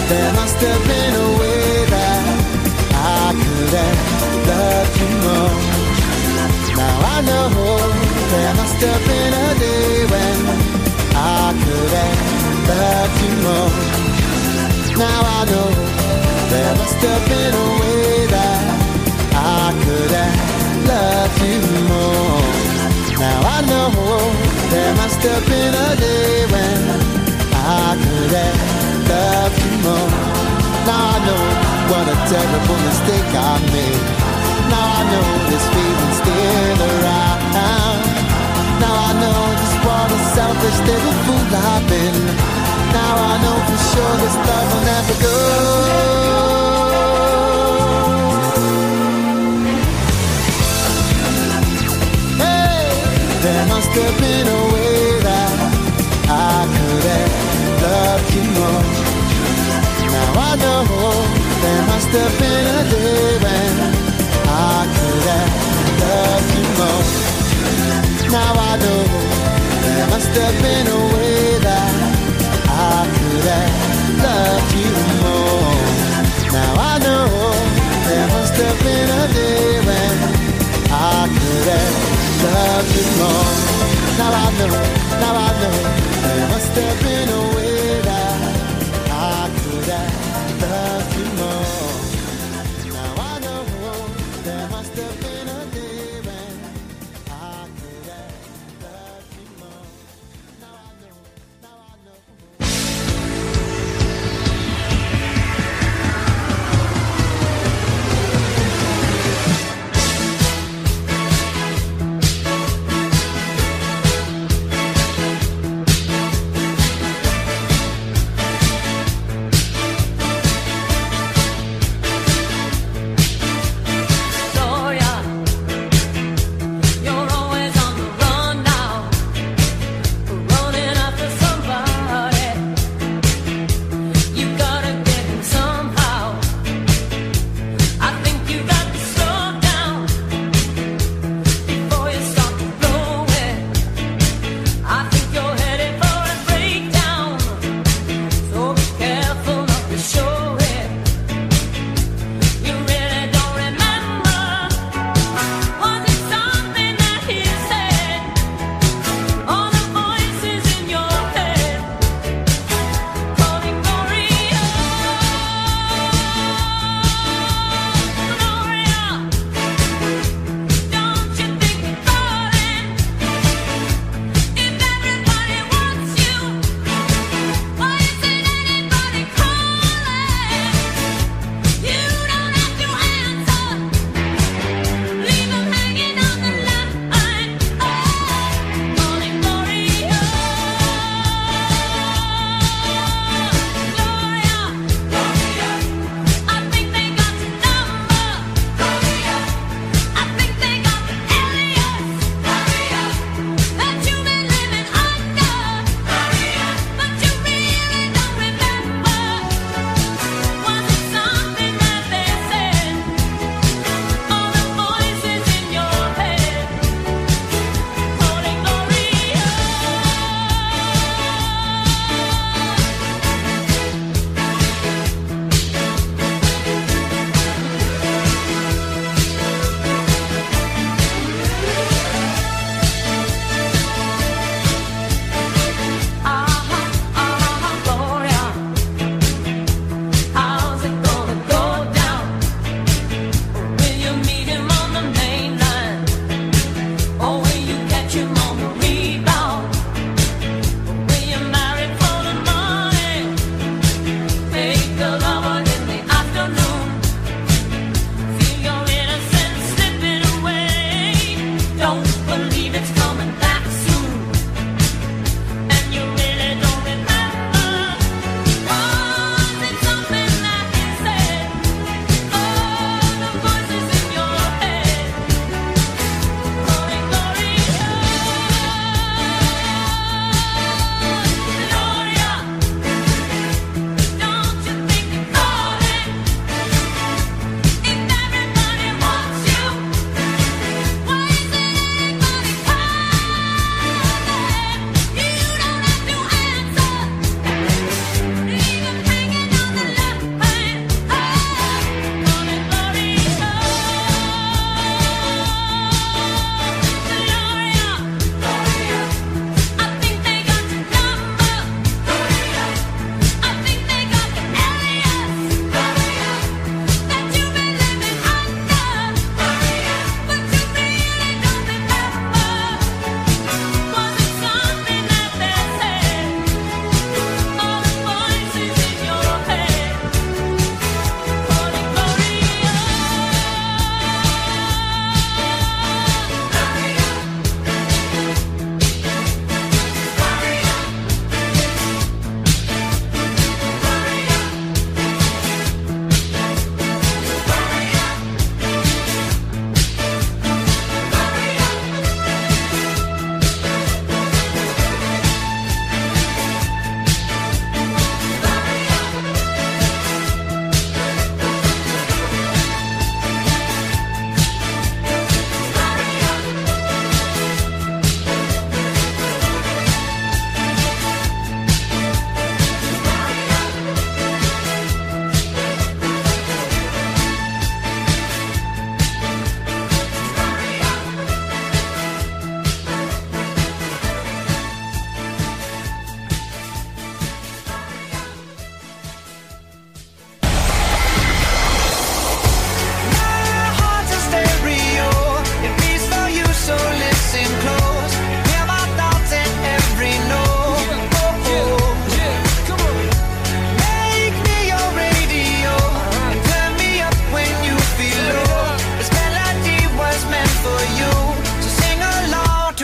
there must have been a way that I could have loved you more. Now I know there must have been a day when I could have loved you more. Now I know there must have been a way that I could have loved you more. Now I know there must have been a day when I could have loved you more. Now I know what a terrible mistake I made. Now I know this feeling's still around. Now I know just what a selfish little fool I've been. Now I know for sure this love will never go. There must have been a way that I could have loved you more. Now I know there must have been a day when I could have loved you more. Now I know there must have been a way that I could have loved you more. Now I know there must have been a day when I could have loved you more. Now I know, now I know there must have been.